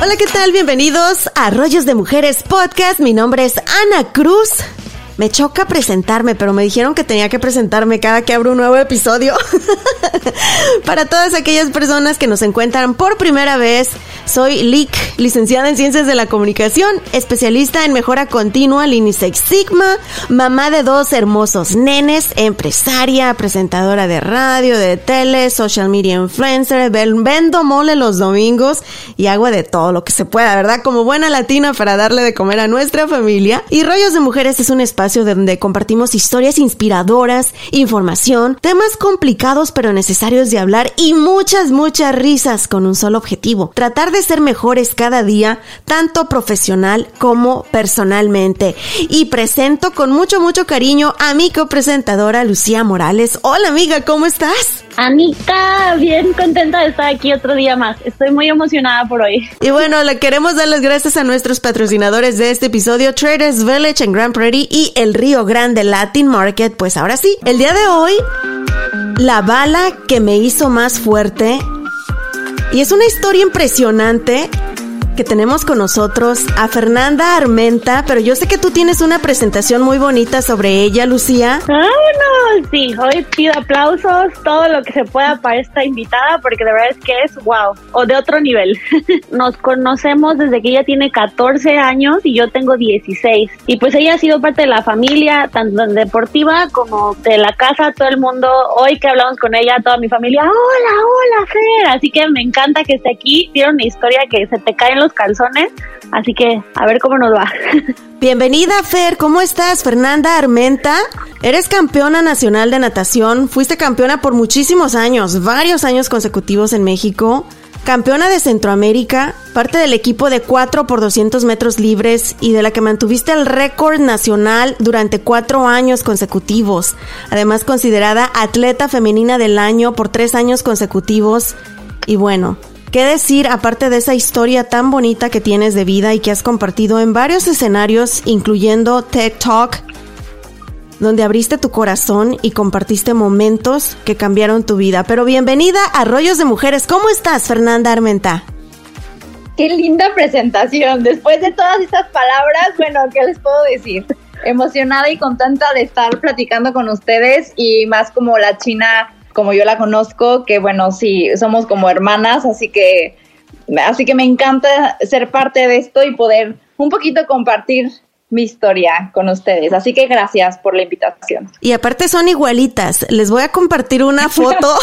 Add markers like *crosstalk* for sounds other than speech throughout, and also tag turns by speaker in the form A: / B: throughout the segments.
A: Hola, ¿qué tal? Bienvenidos a Rollos de Mujeres Podcast. Mi nombre es Ana Cruz. Me choca presentarme, pero me dijeron que tenía que presentarme cada que abro un nuevo episodio. *laughs* Para todas aquellas personas que nos encuentran por primera vez, soy Lick, licenciada en Ciencias de la Comunicación, especialista en mejora continua, Lean Six Sigma, mamá de dos hermosos nenes, empresaria, presentadora de radio, de tele, social media influencer, vendo mole los domingos y hago de todo lo que se pueda, ¿verdad? Como buena latina para darle de comer a nuestra familia. Y Rollos de Mujeres es un espacio donde compartimos historias inspiradoras, información, temas complicados pero necesarios de hablar y muchas, muchas risas con un solo objetivo, tratar de ser mejores cada día, tanto profesional como personalmente. Y presento con mucho, mucho cariño a mi copresentadora Lucía Morales. Hola amiga, ¿cómo estás?
B: Anita, bien contenta de estar aquí otro día más. Estoy muy emocionada por hoy.
A: Y bueno, le queremos dar las gracias a nuestros patrocinadores de este episodio, Traders Village en Grand Prairie y el Río Grande Latin Market. Pues ahora sí, el día de hoy, la bala que me hizo más fuerte. Y es una historia impresionante que tenemos con nosotros a Fernanda Armenta, pero yo sé que tú tienes una presentación muy bonita sobre ella, Lucía.
B: Vámonos, sí, hoy pido aplausos, todo lo que se pueda para esta invitada, porque de verdad es que es wow, o de otro nivel. *laughs* Nos conocemos desde que ella tiene 14 años y yo tengo 16. Y pues ella ha sido parte de la familia, tanto deportiva como de la casa, todo el mundo. Hoy que hablamos con ella, toda mi familia, hola, hola, Fer. Así que me encanta que esté aquí. Tiene una historia que se te cae en calzones, así que a ver cómo nos va.
A: Bienvenida, Fer, ¿cómo estás? Fernanda Armenta, eres campeona nacional de natación, fuiste campeona por muchísimos años, varios años consecutivos en México, campeona de Centroamérica, parte del equipo de 4 por 200 metros libres y de la que mantuviste el récord nacional durante cuatro años consecutivos, además considerada atleta femenina del año por tres años consecutivos. Y bueno, ¿Qué decir aparte de esa historia tan bonita que tienes de vida y que has compartido en varios escenarios, incluyendo TED Talk, donde abriste tu corazón y compartiste momentos que cambiaron tu vida? Pero bienvenida a Rollos de Mujeres. ¿Cómo estás, Fernanda Armenta?
C: Qué linda presentación. Después de todas estas palabras, bueno, ¿qué les puedo decir? Emocionada y contenta de estar platicando con ustedes y más como la China como yo la conozco, que bueno, sí, somos como hermanas, así que, así que me encanta ser parte de esto y poder un poquito compartir mi historia con ustedes. Así que gracias por la invitación.
A: Y aparte son igualitas. Les voy a compartir una foto.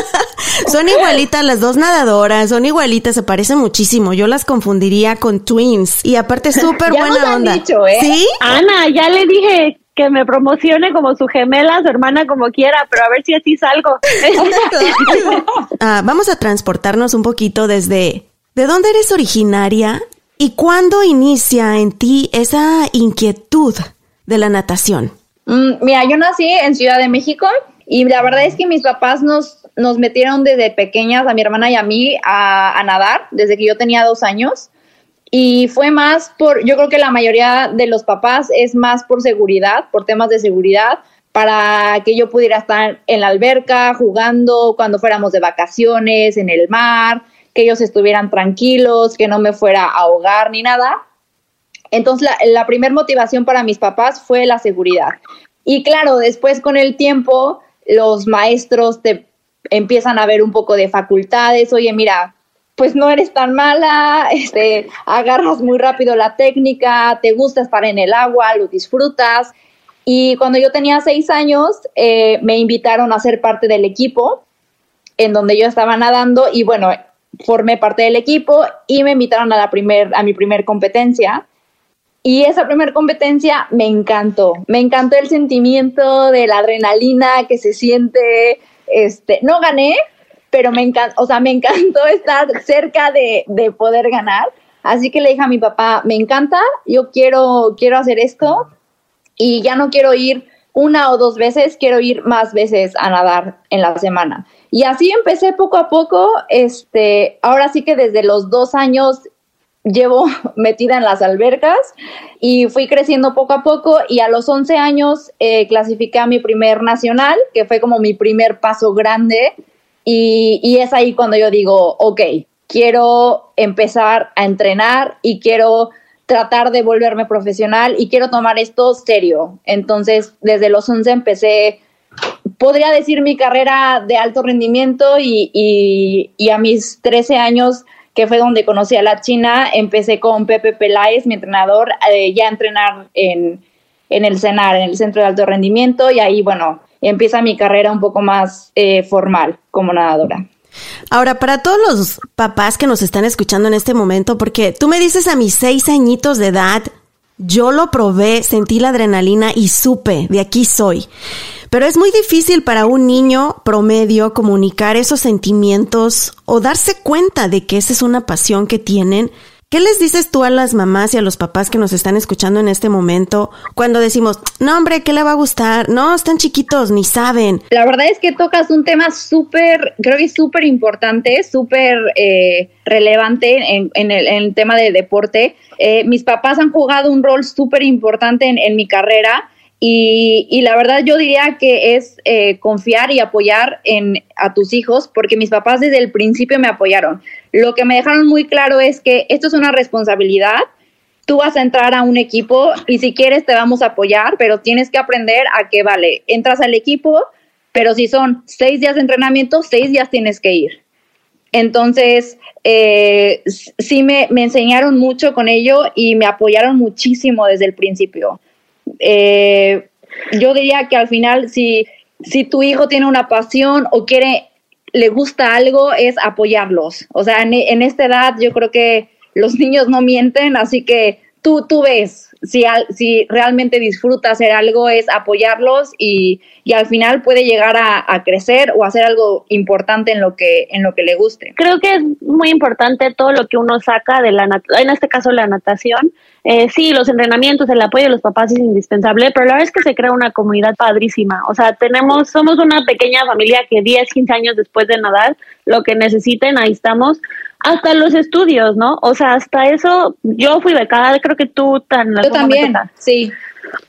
A: *laughs* son igualitas las dos nadadoras, son igualitas, se parecen muchísimo. Yo las confundiría con twins. Y aparte súper *laughs* buena onda.
C: Dicho, ¿eh?
A: ¿Sí?
B: Ana, ya le dije que me promocione como su gemela, su hermana, como quiera, pero a ver si así salgo. *laughs*
A: Ah, vamos a transportarnos un poquito desde... ¿De dónde eres originaria? ¿Y cuándo inicia en ti esa inquietud de la natación?
C: Mm, mira, yo nací en Ciudad de México y la verdad es que mis papás nos, nos metieron desde pequeñas, a mi hermana y a mí, a, a nadar, desde que yo tenía dos años. Y fue más por, yo creo que la mayoría de los papás es más por seguridad, por temas de seguridad, para que yo pudiera estar en la alberca jugando cuando fuéramos de vacaciones, en el mar, que ellos estuvieran tranquilos, que no me fuera a ahogar ni nada. Entonces, la, primera motivación para mis papás fue la seguridad. Y claro, después con el tiempo, los maestros te empiezan a ver un poco de facultades. Oye, mira, pues no eres tan mala, *laughs* este, agarras muy rápido la técnica, te gusta estar en el agua, lo disfrutas. Y cuando yo tenía seis años, eh, me invitaron a ser parte del equipo en donde yo estaba nadando y bueno, formé parte del equipo y me invitaron a, la primer, a mi primer competencia. Y esa primera competencia me encantó, me encantó el sentimiento de la adrenalina que se siente, este, no gané, pero me encantó, o sea, me encantó *laughs* estar cerca de, de, poder ganar. Así que le dije a mi papá, me encanta, yo quiero, quiero hacer esto y ya no quiero ir una o dos veces, quiero ir más veces a nadar en la semana. Y así empecé poco a poco, este, ahora sí que desde los dos años llevo *laughs* metida en las albercas y fui creciendo poco a poco y a los 11 años eh, clasifiqué a mi primer nacional, que fue como mi primer paso grande y, y es ahí cuando yo digo, ok, quiero empezar a entrenar y quiero tratar de volverme profesional y quiero tomar esto serio. Entonces, desde los 11 empecé, podría decir, mi carrera de alto rendimiento y, y, a mis 13 años, que fue donde conocí a la China, empecé con Pepe Peláez, mi entrenador, eh, ya a entrenar en, en el CENAR, en el Centro de Alto Rendimiento, y ahí, bueno, empieza mi carrera un poco más eh, formal como nadadora.
A: Ahora, para todos los papás que nos están escuchando en este momento, porque tú me dices a mis seis añitos de edad, yo lo probé, sentí la adrenalina y supe, de aquí soy. Pero es muy difícil para un niño promedio comunicar esos sentimientos o darse cuenta de que esa es una pasión que tienen ¿Qué les dices tú a las mamás y a los papás que nos están escuchando en este momento cuando decimos, no hombre, ¿qué le va a gustar? No, están chiquitos, ni saben.
C: La verdad es que tocas un tema súper, creo que súper importante, súper eh, relevante en, el, tema de deporte. Eh, mis papás han jugado un rol súper importante en mi carrera y, la verdad yo diría que es eh, confiar y apoyar en, a tus hijos, porque mis papás desde el principio me apoyaron. Lo que me dejaron muy claro es que esto es una responsabilidad. Tú vas a entrar a un equipo y si quieres te vamos a apoyar, pero tienes que aprender a que, vale, entras al equipo, pero si son seis días de entrenamiento, seis días tienes que ir. Entonces, eh, sí me, me enseñaron mucho con ello y me apoyaron muchísimo desde el principio eh, yo diría que al final si, si tu hijo tiene una pasión o quiere, le gusta algo, es apoyarlos. O sea, en, en esta edad yo creo que los *laughs* niños no mienten, así que tú, tú ves si, si realmente disfruta hacer algo, es apoyarlos y, y al final puede llegar a, a, crecer o hacer algo importante en lo, que, en lo que le guste.
B: Creo que es muy importante todo lo que uno saca de la, en este caso la natación, eh, sí, los entrenamientos, el apoyo de los papás es indispensable, pero la verdad es que se crea una comunidad padrísima. O sea, tenemos, somos una pequeña familia que 10, 15 años después de nadar, lo que necesiten, ahí estamos. Hasta los estudios, ¿no? O sea, hasta eso, yo fui becada, creo que tú tan...
C: Yo también, sí.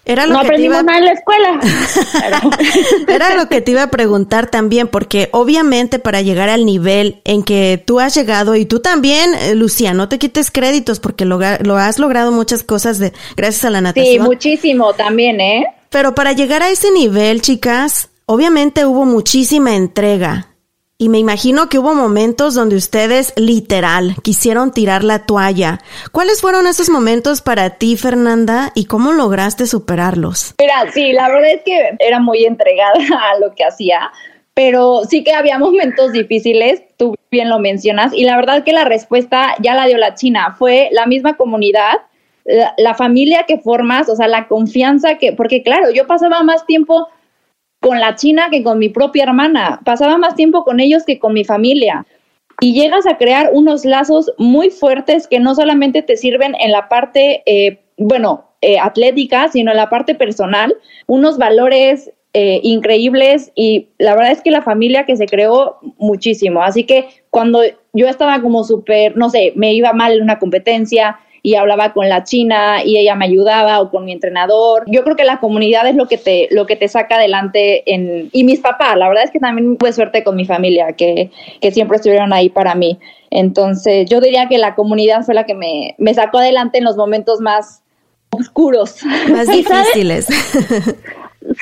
A: Era lo
B: no
A: que
B: aprendimos nada en la escuela. *laughs*
A: Era lo que te iba a preguntar también, porque obviamente para llegar al nivel en que tú has llegado y tú también, eh, Lucía, no te quites créditos porque lo, lo has logrado muchas cosas de gracias a la natación.
C: Sí, muchísimo también, ¿eh?
A: Pero para llegar a ese nivel, chicas, obviamente hubo muchísima entrega. Y me imagino que hubo momentos donde ustedes literal quisieron tirar la toalla. ¿Cuáles fueron esos momentos para ti, Fernanda, y cómo lograste superarlos?
C: Mira, sí, la verdad es que era muy entregada *laughs* a lo que hacía, pero sí que había momentos difíciles, tú bien lo mencionas, y la verdad que la respuesta ya la dio la China, fue la misma comunidad, la, la familia que formas, o sea, la confianza que, porque claro, yo pasaba más tiempo con la China que con mi propia hermana. Pasaba más tiempo con ellos que con mi familia. Y llegas a crear unos lazos muy fuertes que no solamente te sirven en la parte, eh, bueno, eh, atlética, sino en la parte personal, unos valores eh, increíbles y la verdad es que la familia que se creó muchísimo. Así que cuando yo estaba como súper, no sé, me iba mal en una competencia, y hablaba con la china y ella me ayudaba o con mi entrenador. Yo creo que la comunidad es lo que te, lo que te saca adelante en, y mis papás, la verdad es que también tuve suerte con mi familia, que, que siempre estuvieron ahí para mí. Entonces, yo diría que la comunidad fue la que me, me sacó adelante en los momentos más oscuros.
A: Más *laughs* difíciles.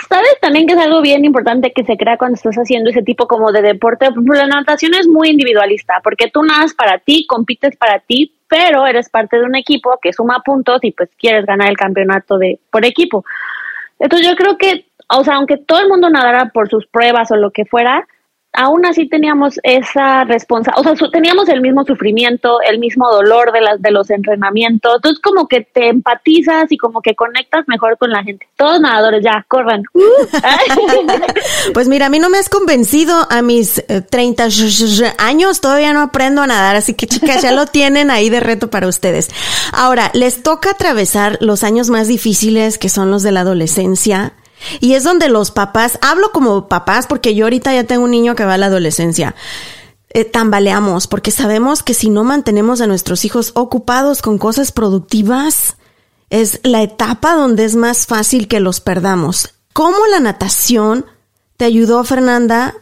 B: sabes también que es algo bien importante que se crea cuando estás haciendo ese tipo como de deporte. La natación es muy individualista porque tú nadas para ti, compites para ti, pero eres parte de un equipo que suma puntos y pues quieres ganar el campeonato de por equipo. Entonces yo creo que, o sea, aunque todo el mundo nadara por sus pruebas o lo que fuera, aún así teníamos esa responsabilidad, o sea, teníamos el mismo sufrimiento, el mismo dolor de, las, de los entrenamientos, entonces como que te empatizas y como que conectas mejor con la gente. Todos nadadores, ya, corran. *laughs*
A: pues mira, a mí no me has convencido a mis 30 eh, años, todavía no aprendo a nadar, así que chicas, ya lo *laughs* tienen ahí de reto para ustedes. Ahora, les toca atravesar los años más difíciles que son los de la adolescencia y es donde los papás, hablo como papás porque yo ahorita ya tengo un niño que va a la adolescencia. Eh, tambaleamos porque sabemos que si no mantenemos a nuestros hijos ocupados con cosas productivas, es la etapa donde es más fácil que los perdamos. ¿Cómo la natación te ayudó, Fernanda,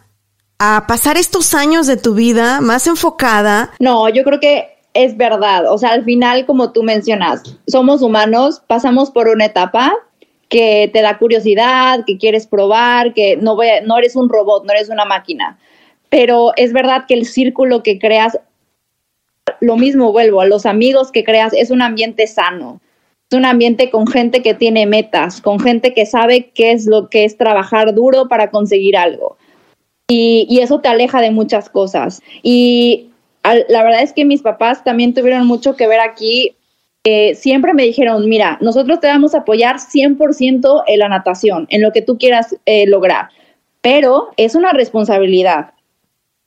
A: a pasar estos años de tu vida más enfocada?
C: No, yo creo que es verdad. O sea, al final, como tú mencionas, somos humanos, pasamos por una etapa que te da curiosidad, que quieres probar, que no, no eres un robot, no eres una máquina. Pero es verdad que el círculo que creas, lo mismo vuelvo, a los amigos que creas, es un ambiente sano. Es un ambiente con gente que tiene metas, con gente que sabe qué es lo que es trabajar duro para conseguir algo. Y, y eso te aleja de muchas cosas. Y la verdad es que mis papás también tuvieron mucho que ver aquí. Siempre me dijeron, mira, nosotros te vamos a apoyar 100% en la natación, en lo que tú quieras eh, lograr, pero es una responsabilidad.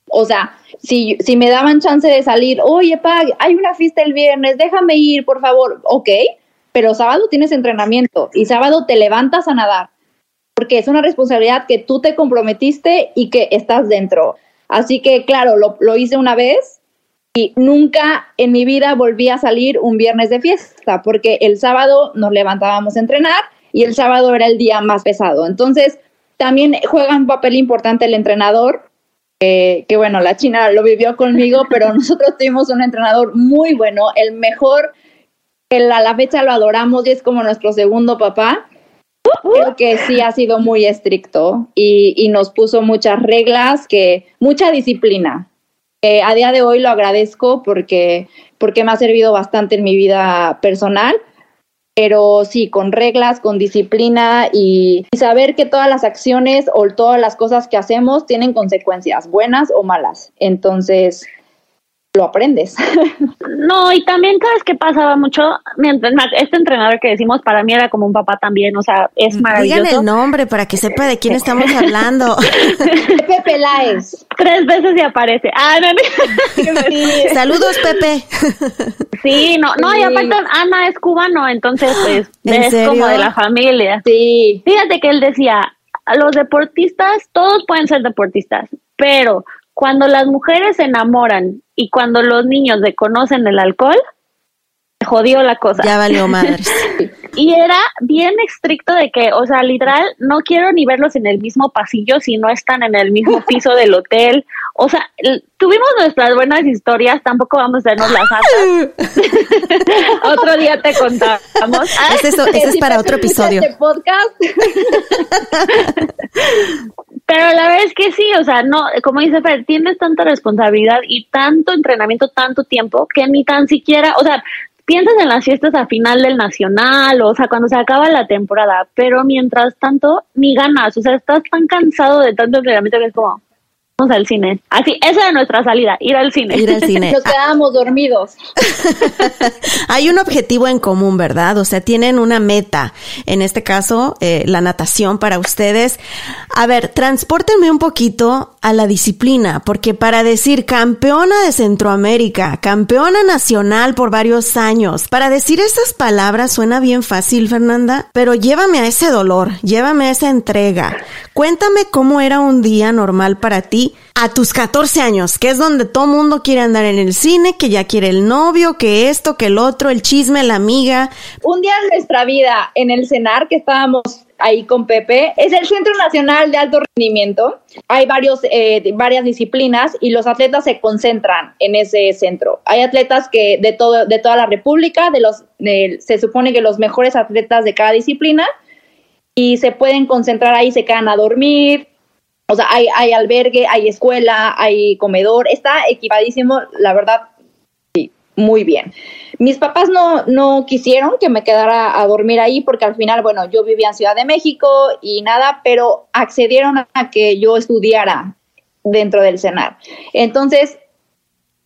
C: O sea, si, si me daban chance de salir, oye, pa, hay una fiesta el viernes, déjame ir, por favor, ok, pero sábado tienes entrenamiento y sábado te levantas a nadar, porque es una responsabilidad que tú te comprometiste y que estás dentro. Así que, claro, lo, lo hice una vez, y nunca en mi vida volví a salir un viernes de fiesta, porque el sábado nos levantábamos a entrenar y el sábado era el día más pesado. Entonces, también juega un papel importante el entrenador, que bueno, la China lo vivió conmigo, *laughs* pero nosotros tuvimos un entrenador muy bueno, el mejor, que a la fecha lo adoramos y es como nuestro segundo papá. Creo que sí ha sido muy estricto y, y nos puso muchas reglas, que mucha disciplina a día de hoy lo agradezco porque, porque me ha servido bastante en mi vida personal, pero sí, con reglas, con disciplina y, y saber que todas las acciones o todas las cosas que hacemos tienen consecuencias, buenas o malas. Entonces, lo aprendes.
B: No, y también sabes que pasaba mucho, este entrenador que decimos para mí era como un papá también, o sea, es maravilloso.
A: Digan el nombre para que sepa de quién estamos hablando. *laughs*
C: Pepe Peláez.
B: Tres veces y aparece. Ah,
A: Saludos, Pepe.
B: Sí, no, no, y aparte Ana es cubano, entonces pues *gasps* es como de la familia.
C: Sí.
B: Fíjate que él decía, los deportistas, todos pueden ser deportistas, pero cuando las mujeres se enamoran y cuando los niños reconocen el alcohol, jodió la cosa.
A: Ya valió *laughs* madres.
B: y era bien estricto de que, o sea, literal, no quiero ni verlos en el mismo pasillo si no están en el mismo *laughs* piso del hotel. O sea, tuvimos nuestras buenas historias, tampoco vamos a hacernos las altas. *laughs* otro día te contamos.
A: Es eso, eso es para otro episodio.
C: Este podcast.
B: Pero la verdad es que sí, o sea, no, como dice Fer, tienes tanta responsabilidad y tanto entrenamiento, tanto tiempo, que ni tan siquiera, o sea, piensas en las fiestas a final del nacional, o sea, cuando se acaba la temporada, pero mientras tanto, ni ganas, o sea, estás tan cansado de tanto entrenamiento que es como, Vamos al cine. Así, esa es nuestra salida, ir al cine.
A: Ir al cine. *laughs*
C: Nos quedábamos dormidos. *laughs*
A: Hay un objetivo en común, ¿verdad? O sea, tienen una meta. En este caso, eh, la natación para ustedes. A ver, transpórtenme un poquito a la disciplina, porque para decir campeona de Centroamérica, campeona nacional por varios años, para decir esas palabras suena bien fácil, Fernanda, pero llévame a ese dolor, llévame a esa entrega. Cuéntame cómo era un día normal para ti a tus 14 años, que es donde todo mundo quiere andar en el cine, que ya quiere el novio, que esto, que el otro, el chisme, la amiga.
C: Un día en nuestra vida, en el cenar que estábamos ahí con Pepe, es el Centro Nacional de Alto Rendimiento. Hay varios, eh, varias disciplinas y los atletas se concentran en ese centro. Hay atletas que de, todo, de toda la República, de los, se supone que los mejores atletas de cada disciplina, y se pueden concentrar ahí, se quedan a dormir. O sea, hay, hay albergue, hay escuela, hay comedor, está equipadísimo, la verdad, sí, muy bien. Mis papás no, no quisieron que me quedara a dormir ahí porque al final, bueno, yo vivía en Ciudad de México y nada, pero accedieron a que yo estudiara dentro del CENAR. Entonces,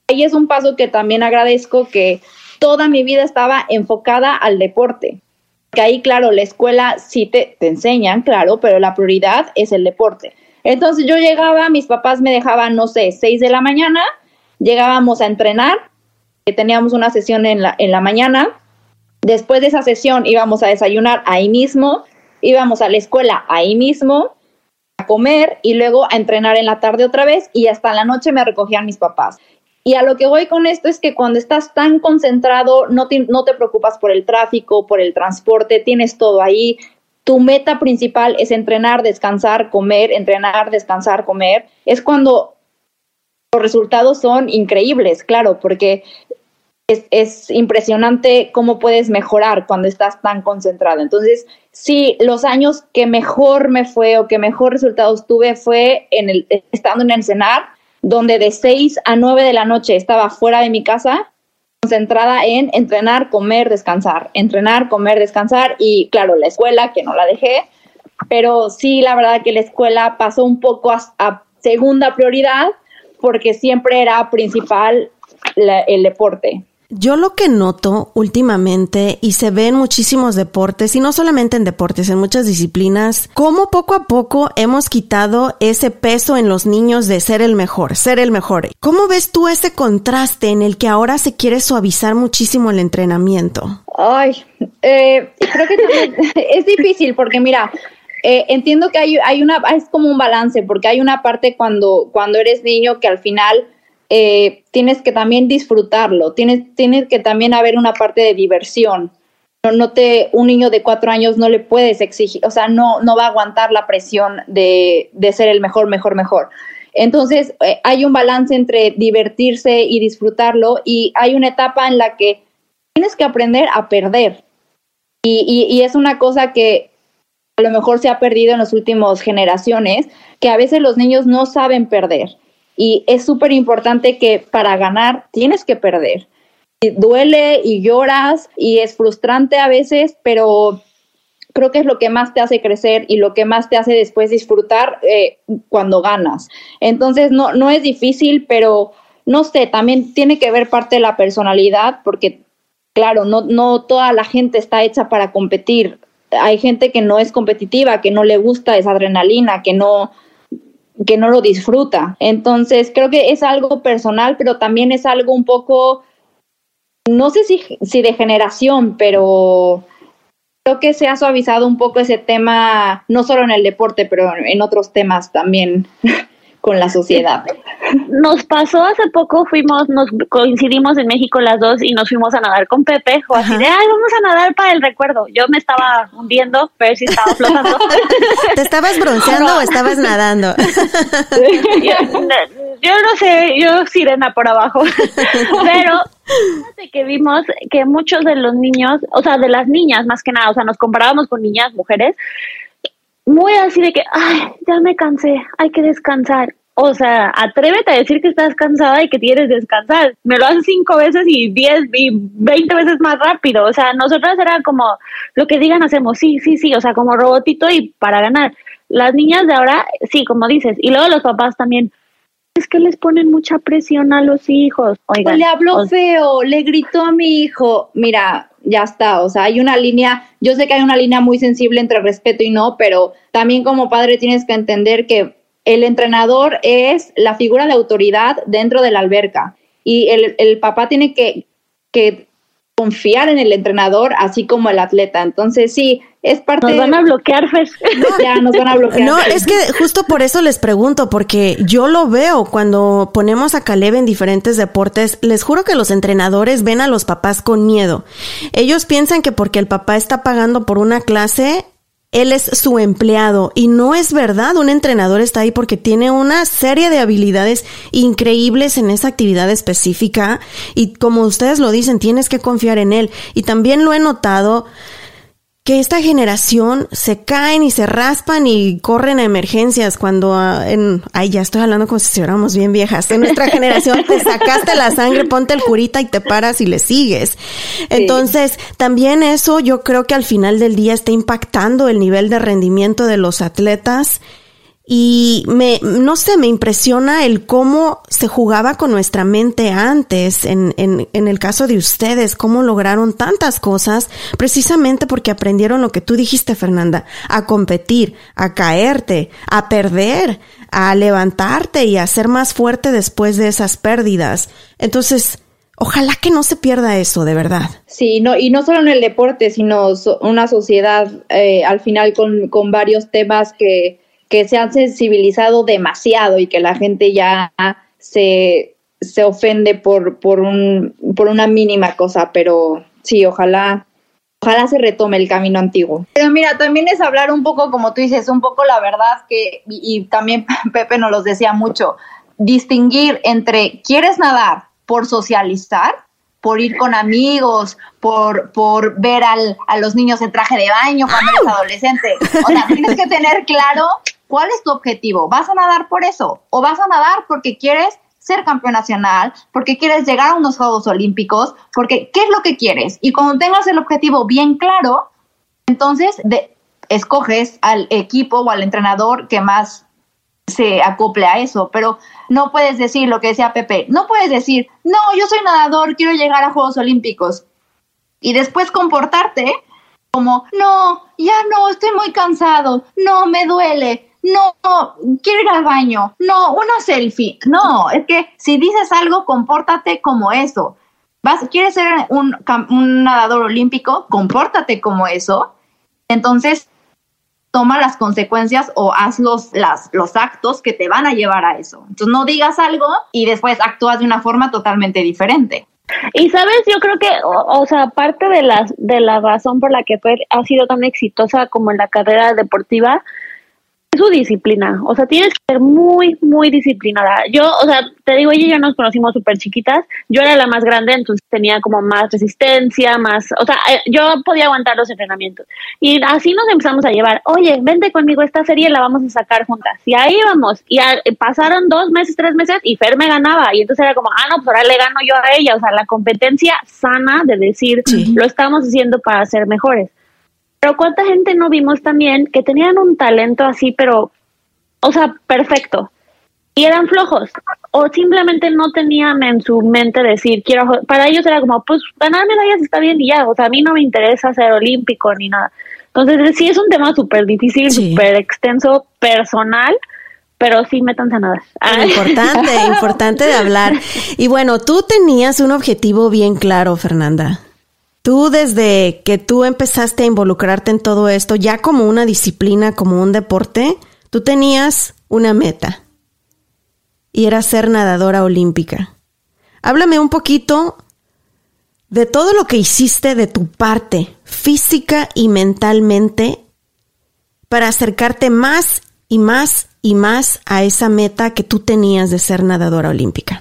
C: ahí es un paso que también agradezco que toda mi vida estaba enfocada al deporte que ahí, claro, la escuela sí te, te enseñan, claro, pero la prioridad es el deporte. Entonces yo llegaba, mis papás me dejaban, no sé, 6 de la mañana, llegábamos a entrenar, teníamos una sesión en la, en la mañana, después de esa sesión íbamos a desayunar ahí mismo, íbamos a la escuela ahí mismo, a comer y luego a entrenar en la tarde otra vez y hasta la noche me recogían mis papás. Y a lo que voy con esto es que cuando estás tan concentrado, no te, no te preocupas por el tráfico, por el transporte, tienes todo ahí. Tu meta principal es entrenar, descansar, comer, entrenar, descansar, comer, es cuando los resultados son increíbles, claro, porque es, impresionante cómo puedes mejorar cuando estás tan concentrado. Entonces, sí, los años que mejor me fue o que mejor resultados tuve fue en el, estando en el cenar, donde de 6 a 9 de la noche estaba fuera de mi casa, concentrada en entrenar, comer, descansar, entrenar, comer, descansar y claro, la escuela, que no la dejé, pero sí, la verdad que la escuela pasó un poco a, segunda prioridad porque siempre era principal el deporte.
A: Yo lo que noto últimamente, y se ve en muchísimos deportes, y no solamente en deportes, en muchas disciplinas, cómo poco a poco hemos quitado ese peso en los niños de ser el mejor, ser el mejor. ¿Cómo ves tú ese contraste en el que ahora se quiere suavizar muchísimo el entrenamiento?
C: Ay, eh, creo que *laughs* es difícil porque mira, eh, entiendo que hay, hay una, es como un balance, porque hay una parte cuando, cuando eres niño que al final eh, tienes que también disfrutarlo, tienes, tienes que también haber una parte de diversión. No, no, te, un niño de cuatro años no le puedes exigir, o sea, no, no va a aguantar la presión de, de ser el mejor, mejor, mejor. Entonces, eh, hay un balance entre divertirse y disfrutarlo y hay una etapa en la que tienes que aprender a perder. Y, y, y es una cosa que a lo mejor se ha perdido en las últimas generaciones, que a veces los niños no saben perder. Y es súper importante que para ganar tienes que perder. Y duele y lloras y es frustrante a veces, pero creo que es lo que más te hace crecer y lo que más te hace después disfrutar eh, cuando ganas. Entonces, no, no es difícil, pero no sé, también tiene que ver parte de la personalidad, porque claro, no, no toda la gente está hecha para competir. Hay gente que no es competitiva, que no le gusta esa adrenalina, que no, que no lo disfruta. Entonces, creo que es algo personal, pero también es algo un poco, no sé si, si de generación, pero creo que se ha suavizado un poco ese tema, no solo en el deporte, pero en otros temas también. *laughs* con la sociedad.
B: Nos pasó hace poco, fuimos, nos coincidimos en México las dos y nos fuimos a nadar con Pepe, o así de, ay, vamos a nadar para el recuerdo. Yo me estaba hundiendo, pero si estaba flotando. *laughs*
A: ¿Te estabas bronceando o estabas nadando? *laughs*
B: yo, no sé, yo sirena por abajo, *laughs* pero fíjate que vimos que muchos de los niños, o sea, de las niñas más que nada, o sea, nos comparábamos con niñas, mujeres, muy así de que, ay, ya me cansé, hay que descansar. O sea, atrévete a decir que estás cansada y que quieres descansar. Me lo hacen cinco veces y diez y veinte veces más rápido. O sea, nosotras era como lo que digan hacemos, sí, sí, sí, o sea, como robotito y para ganar. Las niñas de ahora, sí, como dices, y luego los papás también. Es que les ponen mucha presión a los hijos.
C: Oigan, le habló feo, le gritó a mi hijo. Mira, ya está. O sea, hay una línea, yo sé que hay una línea muy sensible entre respeto y no, pero también como padre tienes que entender que el entrenador es la figura de autoridad dentro de la alberca y el, el papá tiene que, que confiar en el entrenador, así como el atleta. Entonces, sí, es parte.
B: Nos van a bloquear,
C: No, *laughs* ya nos van a bloquear.
A: No, es que justo por eso les pregunto, porque yo lo veo cuando ponemos a Caleb en diferentes deportes. Les juro que los entrenadores ven a los papás con miedo. Ellos piensan que porque el papá está pagando por una clase, él es su empleado y no es verdad, un entrenador está ahí porque tiene una serie de habilidades increíbles en esa actividad específica y como ustedes lo dicen, tienes que confiar en él. Y también lo he notado que esta generación se caen y se raspan y corren a emergencias cuando ah, en ay ya estoy hablando como si estuviéramos bien viejas. En nuestra *laughs* generación te sacaste la sangre ponte el curita y te paras y le sigues. Entonces también eso yo creo que al final del día está impactando el nivel de rendimiento de los atletas y me, no sé, me impresiona el cómo se jugaba con nuestra mente antes, en, en, en, el caso de ustedes, cómo lograron tantas cosas, precisamente porque aprendieron lo que tú dijiste, Fernanda, a competir, a caerte, a perder, a levantarte y a ser más fuerte después de esas pérdidas. Entonces, Ojalá que no se pierda eso, de verdad.
C: Sí, no, y no solo en el deporte, sino una sociedad eh, al final con, con varios temas que, que se han sensibilizado demasiado y que la gente ya se, ofende por, por, un, por una mínima cosa, pero sí, ojalá ojalá se retome el camino antiguo. Pero mira, también es hablar un poco, como tú dices, un poco la verdad que, y, y también *laughs* Pepe nos los decía mucho, distinguir entre quieres nadar por socializar, por ir con amigos, por, por ver al, a los niños en traje de baño cuando eres adolescente. O sea, tienes que tener claro cuál es tu objetivo. ¿Vas a nadar por eso? ¿O vas a nadar porque quieres ser campeón nacional, porque quieres llegar a unos Juegos Olímpicos, porque ¿qué es lo que quieres? Y cuando tengas el objetivo bien claro, entonces de, escoges al equipo o al entrenador que más se acople a eso, pero no puedes decir lo que decía Pepe, no puedes decir, no, yo soy nadador, quiero llegar a Juegos Olímpicos y después comportarte como, no, ya no, estoy muy cansado, no, me duele, no, quiero ir al baño, no, una selfie. No, es que si dices algo, compórtate como eso. Vas, ¿Quieres ser un, un nadador olímpico? Compórtate como eso. Entonces, toma las consecuencias o haz los, las, los actos que te van a llevar a eso. Entonces, no digas algo y después actúas de una forma totalmente diferente.
B: Y sabes, yo creo que, o, o, sea, parte de la, de la razón por la que Fer ha sido tan exitosa como en la carrera deportiva su disciplina, o sea, tienes que ser muy, muy disciplinada. Yo, o sea, te digo, ella y yo nos conocimos súper chiquitas, yo era la más grande, entonces tenía como más resistencia, más, o sea, eh, yo podía aguantar los entrenamientos. Y así nos empezamos a llevar, oye, vente conmigo, esta serie la vamos a sacar juntas. Y ahí vamos, y a, pasaron dos meses, tres meses, y Fer me ganaba, y entonces era como, ah, no, pues ahora le gano yo a ella, o sea, la competencia sana de decir, sí. lo estamos haciendo para ser mejores. Pero cuánta gente no vimos también que tenían un talento así, pero, o sea, perfecto. Y eran flojos. O simplemente no tenían en su mente decir, quiero, para ellos era como, pues ganar medallas está bien y ya. O sea, a mí no me interesa ser olímpico ni nada. Entonces, sí es un tema súper difícil, sí. súper extenso, personal, pero sí métanse a nada.
A: Importante, importante de hablar. *laughs* Y bueno, tú tenías un objetivo bien claro, Fernanda. Tú desde que tú empezaste a involucrarte en todo esto, ya como una disciplina, como un deporte, tú tenías una meta y era ser nadadora olímpica. Háblame un poquito de todo lo que hiciste de tu parte, física y mentalmente, para acercarte más y más y más a esa meta que tú tenías de ser nadadora olímpica.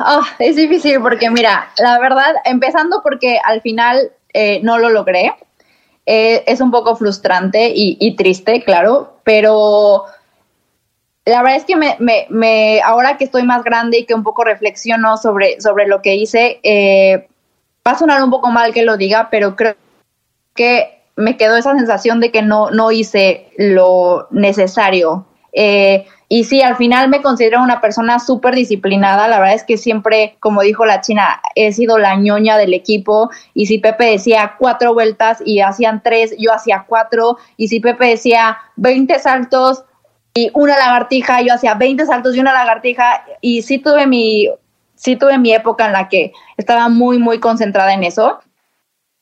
C: Oh, es difícil porque, mira, la verdad, empezando porque al final eh, no lo logré, eh, es un poco frustrante y, triste, claro, pero la verdad es que me, ahora que estoy más grande y que un poco reflexiono sobre, sobre lo que hice, eh, va a sonar un poco mal que lo diga, pero creo que me quedó esa sensación de que no, no hice lo necesario. Eh, y sí, al final me considero una persona súper disciplinada. La verdad es que siempre, como dijo la China, he sido la ñoña del equipo. Y si Pepe decía cuatro vueltas y hacían tres, yo hacía cuatro. Y si Pepe decía 20 saltos y una lagartija, yo hacía 20 saltos y una lagartija. Y sí tuve mi, sí tuve mi época en la que estaba muy, muy concentrada en eso.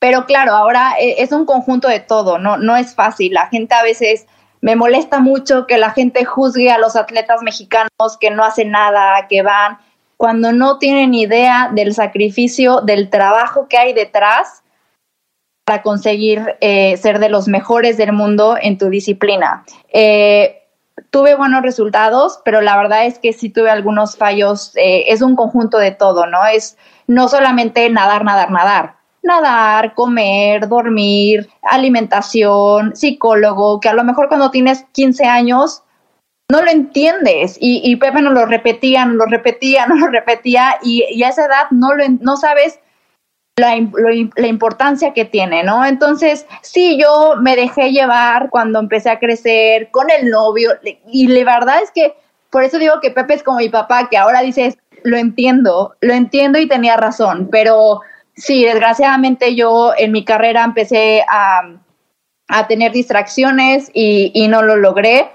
C: Pero claro, ahora eh, es un conjunto de todo, no, no es fácil. La gente a veces me molesta mucho que la gente juzgue a los atletas mexicanos que no hacen nada, que van, cuando no tienen idea del sacrificio, del trabajo que hay detrás para conseguir eh, ser de los mejores del mundo en tu disciplina. Eh, tuve buenos resultados, pero la verdad es que sí tuve algunos fallos. Eh, es un conjunto de todo, ¿no? Es no solamente nadar, nadar, nadar nadar, comer, dormir, alimentación, psicólogo, que a lo mejor cuando tienes 15 años no lo entiendes. Y, y Pepe nos lo repetía, nos lo repetía, *laughs* nos lo repetía, y, y a esa edad no, lo, no sabes la, la, importancia que tiene, ¿no? Entonces, sí, yo me dejé llevar cuando empecé a crecer con el novio, y la verdad es que por eso digo que Pepe es como mi papá, que ahora dices, lo entiendo, lo entiendo y tenía razón, pero sí, desgraciadamente yo en mi carrera empecé a, a tener distracciones y, y, no lo logré,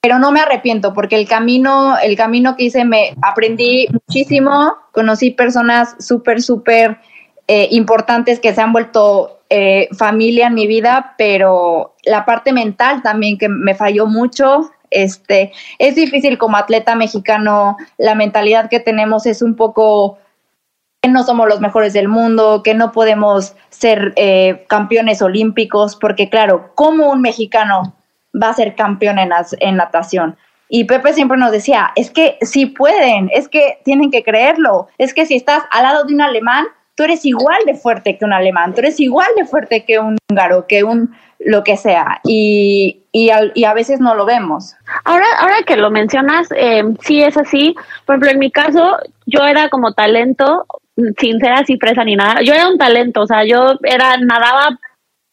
C: pero no me arrepiento porque el camino, el camino que hice me aprendí muchísimo, conocí personas súper, súper eh, importantes que se han vuelto eh, familia en mi vida, pero la parte mental también que me falló mucho. Este, es difícil como atleta mexicano, la mentalidad que tenemos es un poco que no somos los mejores del mundo, que no podemos ser eh, campeones olímpicos, porque claro, ¿cómo un mexicano va a ser campeón en, en natación? Y Pepe siempre nos decía, es que sí pueden, es que tienen que creerlo, es que si estás al lado de un alemán, tú eres igual de fuerte que un alemán, tú eres igual de fuerte que un húngaro, que un lo que sea. Y, y, y a veces no lo vemos.
B: Ahora, ahora que lo mencionas, eh, sí es así. Por ejemplo, en mi caso, yo era como talento, sin ser así fresa ni nada. Yo era un talento, o sea, yo era, nadaba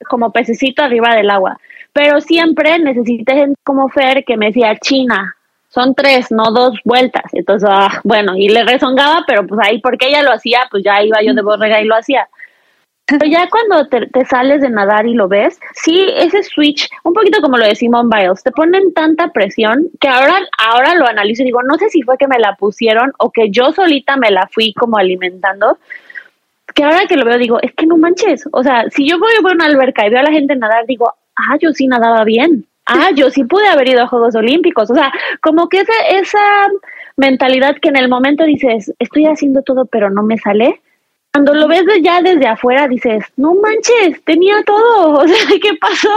B: como pececito arriba del agua pero siempre necesité gente como Fer que me decía, China, son tres, no dos vueltas. Entonces, ah, bueno, y le rezongaba, pero pues ahí porque ella lo hacía, pues ya iba yo de borrega y lo hacía. Pero ya cuando te, sales de nadar y lo ves, sí, ese switch, un poquito como lo de Simone Biles, te ponen tanta presión que ahora, ahora lo analizo y digo, no sé si fue que me la pusieron o que yo solita me la fui como alimentando, que ahora que lo veo digo, es que no manches, o sea, si yo voy a una alberca y veo a la gente nadar, digo, ah, yo sí nadaba bien, ah, yo sí pude haber ido a Juegos Olímpicos, o sea, como que esa, esa mentalidad que en el momento dices, estoy haciendo todo pero no me sale, cuando lo ves ya desde afuera dices, no manches, tenía todo, *laughs* o sea, ¿qué pasó?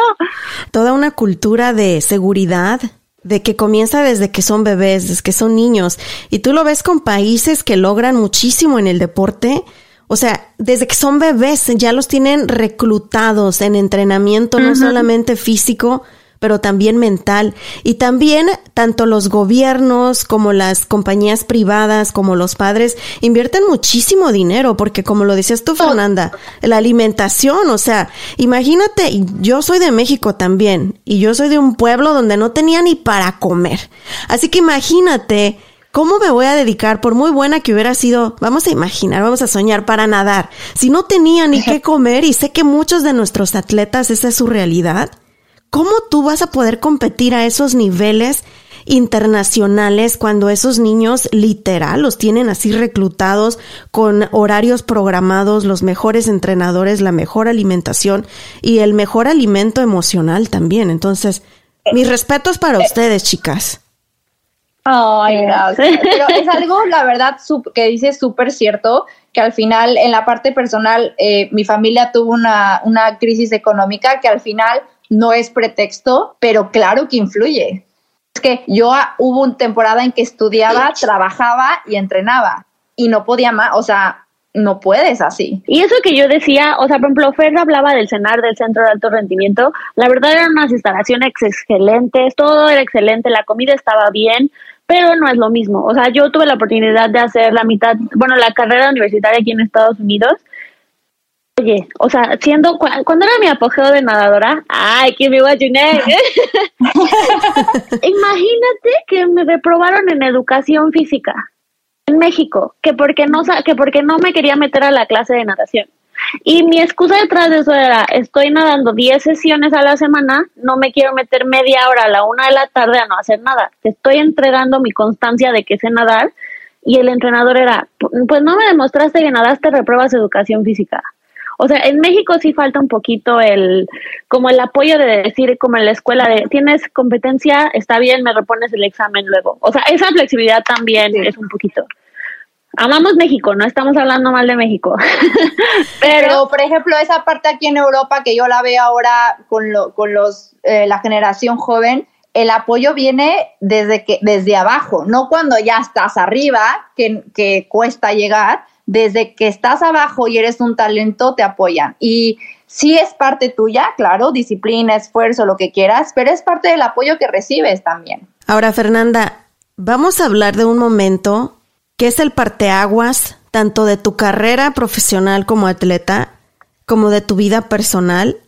A: Toda una cultura de seguridad, de que comienza desde que son bebés, desde que son niños, y tú lo ves con países que logran muchísimo en el deporte, o sea, desde que son bebés ya los tienen reclutados en entrenamiento, no solamente físico, pero también mental. Y también tanto los gobiernos como las compañías privadas, como los padres, invierten muchísimo dinero, porque como lo decías tú, Fernanda, la alimentación, o sea, imagínate, yo soy de México también, y yo soy de un pueblo donde no tenía ni para comer. Así que imagínate ¿Cómo me voy a dedicar, por muy buena que hubiera sido, vamos a imaginar, vamos a soñar para nadar, si no tenía ni qué *laughs* comer y sé que muchos de nuestros atletas esa es su realidad? ¿Cómo tú vas a poder competir a esos niveles internacionales cuando esos niños literal los tienen así reclutados con horarios programados, los mejores entrenadores, la mejor alimentación y el mejor alimento emocional también? Entonces, mis respetos para ustedes, chicas.
C: Ay, gracias. Pero es *laughs* algo, la verdad, que dice súper cierto, que al final, en la parte personal, eh, mi familia tuvo una, una crisis económica que al final no es pretexto, pero claro que influye. Es que yo ah, hubo una temporada en que estudiaba, trabajaba y entrenaba y no podía más, o sea, no puedes así.
B: Y eso que yo decía, o sea, por ejemplo, Fer hablaba del CENAR, del Centro de Alto Rendimiento, la verdad eran unas instalaciones excelentes, todo era excelente, la comida estaba bien, pero no es lo mismo. O sea, yo tuve la oportunidad de hacer la mitad, bueno, la carrera universitaria aquí en Estados Unidos. Oye, o sea, siendo, cuando era mi apogeo de nadadora, ay, que me *laughs* Imagínate que me reprobaron en educación física en México, que porque no, que porque no me quería meter a la clase de natación. Y mi excusa detrás de eso era, estoy nadando 10 sesiones a la semana, no me quiero meter media hora a la una de la tarde a no hacer nada. estoy entregando mi constancia de que sé nadar y el entrenador era, pues no me demostraste que nadaste, repruebas educación física. O sea, en México sí falta un poquito el, como el apoyo de decir, como en la escuela, de tienes competencia, está bien, me repones el examen luego. O sea, esa flexibilidad también es un poquito amamos México, no estamos hablando mal de México. *laughs*
C: Pero, por ejemplo, esa parte aquí en Europa que yo la veo ahora con, lo, con los, eh, la generación joven, el apoyo viene desde, que, desde abajo, no cuando ya estás arriba, que, que cuesta llegar, desde que estás abajo y eres un talento, te apoyan. Y sí es parte tuya, claro, disciplina, esfuerzo, lo que quieras, pero es parte del apoyo que recibes también.
A: Ahora, Fernanda, vamos a hablar de un momento que es el parteaguas tanto de tu carrera profesional como atleta, como de tu vida personal.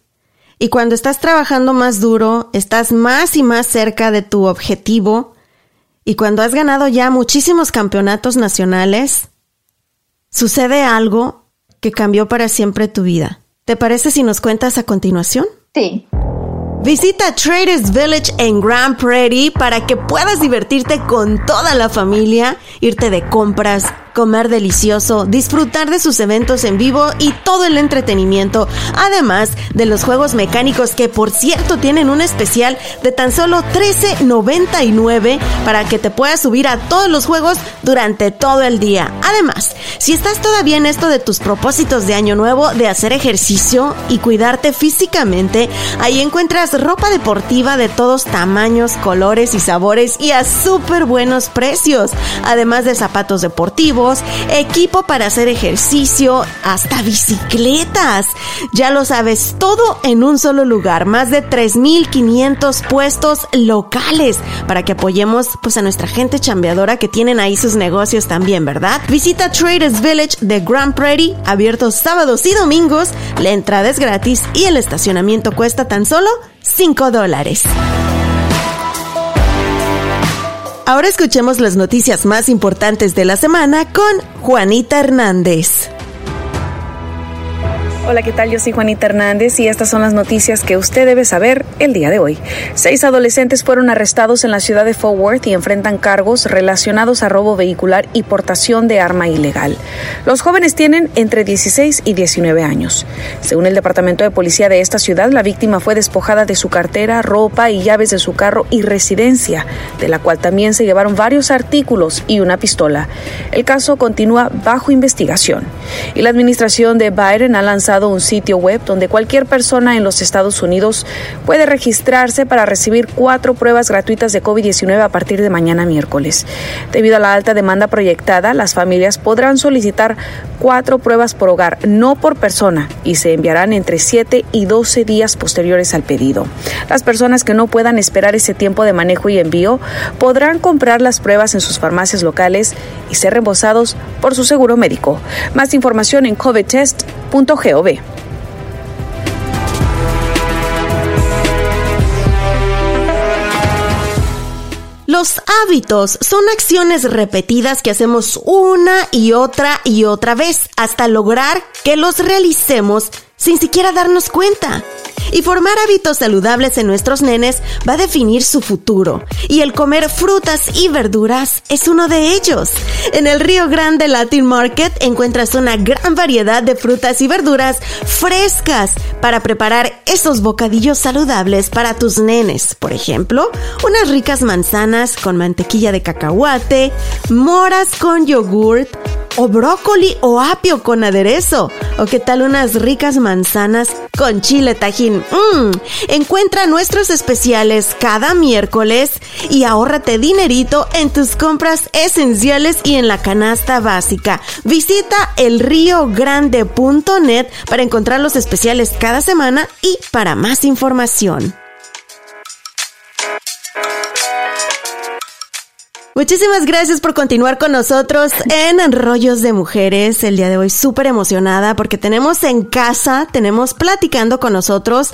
A: Y cuando estás trabajando más duro, estás más y más cerca de tu objetivo. Y cuando has ganado ya muchísimos campeonatos nacionales, sucede algo que cambió para siempre tu vida. ¿Te parece si nos cuentas a continuación?
C: Sí.
A: Visita Traders Village en Grand Prairie para que puedas divertirte con toda la familia, irte de compras, comer delicioso, disfrutar de sus eventos en vivo y todo el entretenimiento, además de los juegos mecánicos que por cierto tienen un especial de tan solo $13.99 para que te puedas subir a todos los juegos durante todo el día. Además, si estás todavía en esto de tus propósitos de año nuevo, de hacer ejercicio y cuidarte físicamente, ahí encuentras ropa deportiva de todos tamaños, colores y sabores y a súper buenos precios, además de zapatos deportivos, equipo para hacer ejercicio, hasta bicicletas. Ya lo sabes, todo en un solo lugar, más de 3.500 puestos locales para que apoyemos pues a nuestra gente chambeadora que tienen ahí sus negocios también, ¿verdad? Visita Traders Village de Grand Prairie, abierto sábados y domingos, la entrada es gratis y el estacionamiento cuesta tan solo 5 dólares. Ahora escuchemos las noticias más importantes de la semana con Juanita Hernández.
D: Hola, ¿qué tal? Yo soy Juanita Hernández y estas son las noticias que usted debe saber el día de hoy. Seis adolescentes fueron arrestados en la ciudad de Fort Worth y enfrentan cargos relacionados a robo vehicular y portación de arma ilegal. Los jóvenes tienen entre 16 y 19 años. Según el Departamento de Policía de esta ciudad, la víctima fue despojada de su cartera, ropa y llaves de su carro y residencia, de la cual también se llevaron varios artículos y una pistola. El caso continúa bajo investigación. Y la administración de Biden ha lanzado un sitio web donde cualquier persona en los Estados Unidos puede registrarse para recibir cuatro pruebas gratuitas de COVID-19 a partir de mañana miércoles. Debido a la alta demanda proyectada, las familias podrán solicitar cuatro pruebas por hogar, no por persona, y se enviarán entre 7 y 12 días posteriores al pedido. Las personas que no puedan esperar ese tiempo de manejo y envío podrán comprar las pruebas en sus farmacias locales y ser reembolsados por su seguro médico. Más información en covidtest.gov.
A: Los hábitos son acciones repetidas que hacemos una y otra y otra vez hasta lograr que los realicemos sin siquiera darnos cuenta. Y formar hábitos saludables en nuestros nenes va a definir su futuro. Y el comer frutas y verduras es uno de ellos. En el Río Grande Latin Market encuentras una gran variedad de frutas y verduras frescas para preparar esos bocadillos saludables para tus nenes. Por ejemplo, unas ricas manzanas con mantequilla de cacahuate, moras con yogurt, o brócoli o apio con aderezo. O qué tal unas ricas manzanas con chile tajín. Mmm. Encuentra nuestros especiales cada miércoles y ahórrate dinerito en tus compras esenciales y en la canasta básica. Visita elriogrande.net para encontrar los especiales cada semana y para más información. Muchísimas gracias por continuar con nosotros en Rollos de Mujeres. El día de hoy súper emocionada porque tenemos en casa, tenemos platicando con nosotros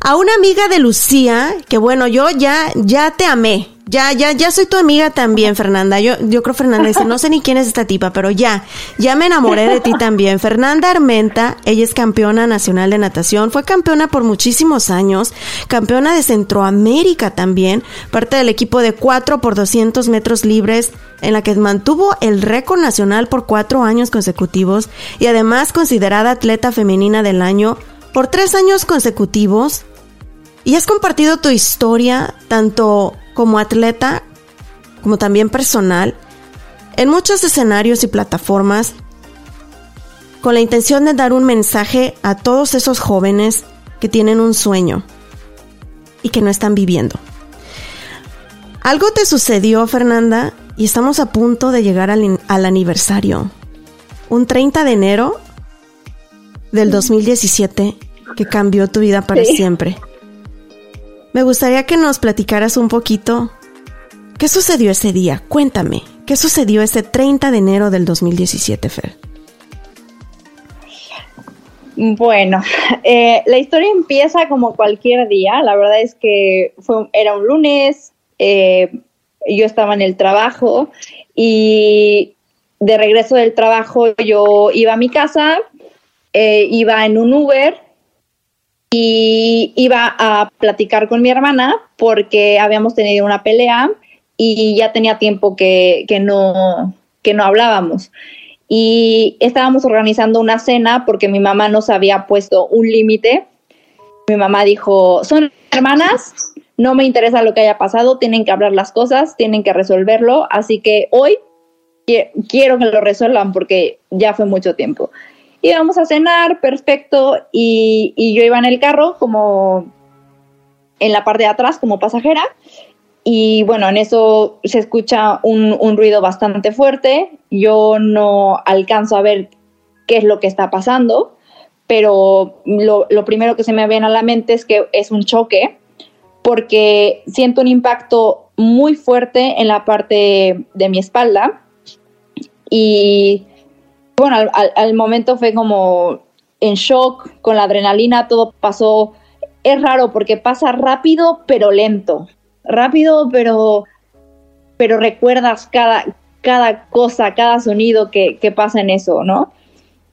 A: a una amiga de Lucía, que bueno, yo ya, ya te amé. Ya, ya, ya soy tu amiga también, Fernanda. Yo, yo creo Fernanda dice, no sé ni quién es esta tipa, pero ya, ya me enamoré de ti también. *laughs* Fernanda Armenta, ella es campeona nacional de natación, fue campeona por muchísimos años, campeona de Centroamérica también, parte del equipo de 4 por 200 metros libres, en la que mantuvo el récord nacional por cuatro años consecutivos y además considerada atleta femenina del año por tres años consecutivos. Y has compartido tu historia tanto como atleta, como también personal, en muchos escenarios y plataformas, con la intención de dar un mensaje a todos esos jóvenes que tienen un sueño y que no están viviendo. Algo te sucedió, Fernanda, y estamos a punto de llegar al, aniversario. Un 30 de enero del 2017 que cambió tu vida para siempre. Me gustaría que nos platicaras un poquito qué sucedió ese día. Cuéntame, ¿qué sucedió ese 30 de enero del 2017, Fer?
C: Bueno, *laughs* eh, la historia empieza como cualquier día. La verdad es que fue, era un lunes, eh, yo estaba en el trabajo y de regreso del trabajo yo iba a mi casa, eh, iba en un Uber y iba a platicar con mi hermana porque habíamos tenido una pelea y ya tenía tiempo que, no, que no hablábamos. Y estábamos organizando una cena porque mi mamá nos había puesto un límite. Mi mamá dijo, son hermanas, no me interesa lo que haya pasado, tienen que hablar las cosas, tienen que resolverlo, así que hoy quiero que lo resuelvan porque ya fue mucho tiempo. Íbamos a cenar, perfecto, y, y yo iba en el carro como en la parte de atrás como pasajera y bueno, en eso se escucha un, un, ruido bastante fuerte. Yo no alcanzo a ver qué es lo que está pasando, pero lo, lo, primero que se me viene a la mente es que es un choque, porque siento un impacto muy fuerte en la parte de mi espalda. Y bueno, al, momento fue como en shock, con la adrenalina, todo pasó es raro porque pasa rápido pero lento. Rápido pero, pero recuerdas cada, cada cosa, cada sonido que, que pasa en eso, ¿no?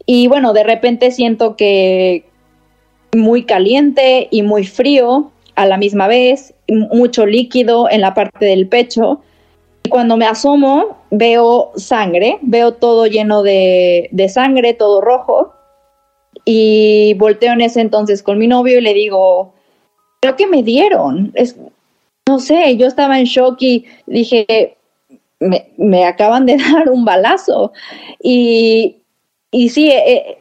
C: Y bueno, de repente siento que muy caliente y muy frío a la misma vez, mucho líquido en la parte del pecho. Y cuando me asomo, veo sangre, veo todo lleno de, de sangre, todo rojo. Y volteo en ese entonces con mi novio y le digo, creo que me dieron. Es, no sé, yo estaba en shock y dije, me, me acaban de *laughs* dar un balazo. Y, y sí, eh,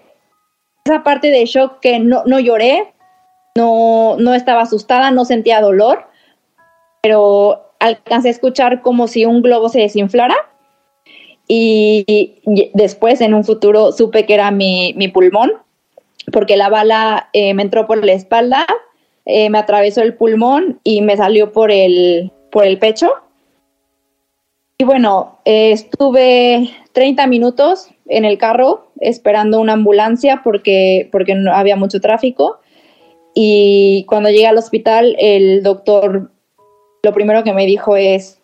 C: esa parte de shock que no, no lloré, no, no estaba asustada, no sentía dolor, pero alcancé a escuchar como si un globo se desinflara. Y, y después, en un futuro, supe que era mi, mi pulmón porque la bala eh, me entró por la espalda, eh, me atravesó el pulmón y me salió por el, por el pecho. Y bueno, eh, estuve 30 minutos en el carro esperando una ambulancia porque, porque no había mucho tráfico. Y cuando llegué al hospital, el doctor lo primero que me dijo es,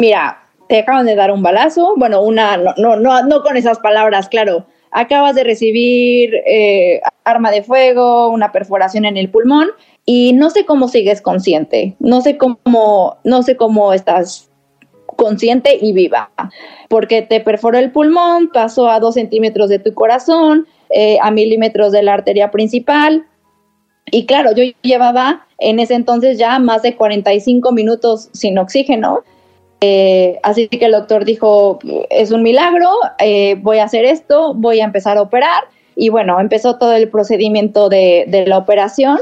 C: mira, te acaban de dar un balazo. Bueno, una, no, no, no, no con esas palabras, claro, acabas de recibir eh, arma de fuego, una perforación en el pulmón y no sé cómo sigues consciente, no sé cómo, no sé cómo estás consciente y viva, porque te perforó el pulmón, pasó a dos centímetros de tu corazón, eh, a milímetros de la arteria principal. Y claro, yo llevaba en ese entonces ya más de 45 minutos sin oxígeno eh, así que el doctor dijo, es un milagro, eh, voy a hacer esto, voy a empezar a operar. Y bueno, empezó todo el procedimiento de, de la operación.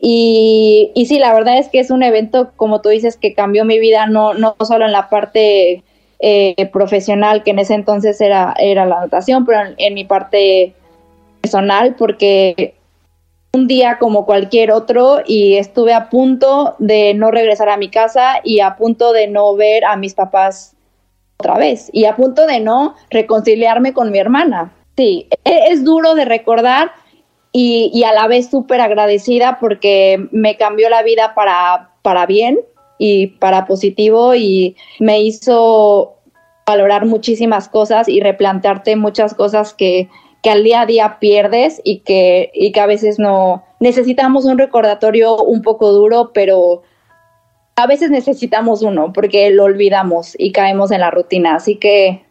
C: Y, y, sí, la verdad es que es un evento, como tú dices, que cambió mi vida, no, no solo en la parte eh, profesional, que en ese entonces era, era la natación, pero en, en mi parte personal, porque un día como cualquier otro y estuve a punto de no regresar a mi casa y a punto de no ver a mis papás otra vez y a punto de no reconciliarme con mi hermana. Sí, e-, es duro de recordar y, y a la vez súper agradecida porque me cambió la vida para, para bien y para positivo y me hizo valorar muchísimas cosas y replantearte muchas cosas que, que al día a día pierdes y que, y que a veces no necesitamos un recordatorio un poco duro, pero a veces necesitamos uno porque lo olvidamos y caemos en la rutina. Así que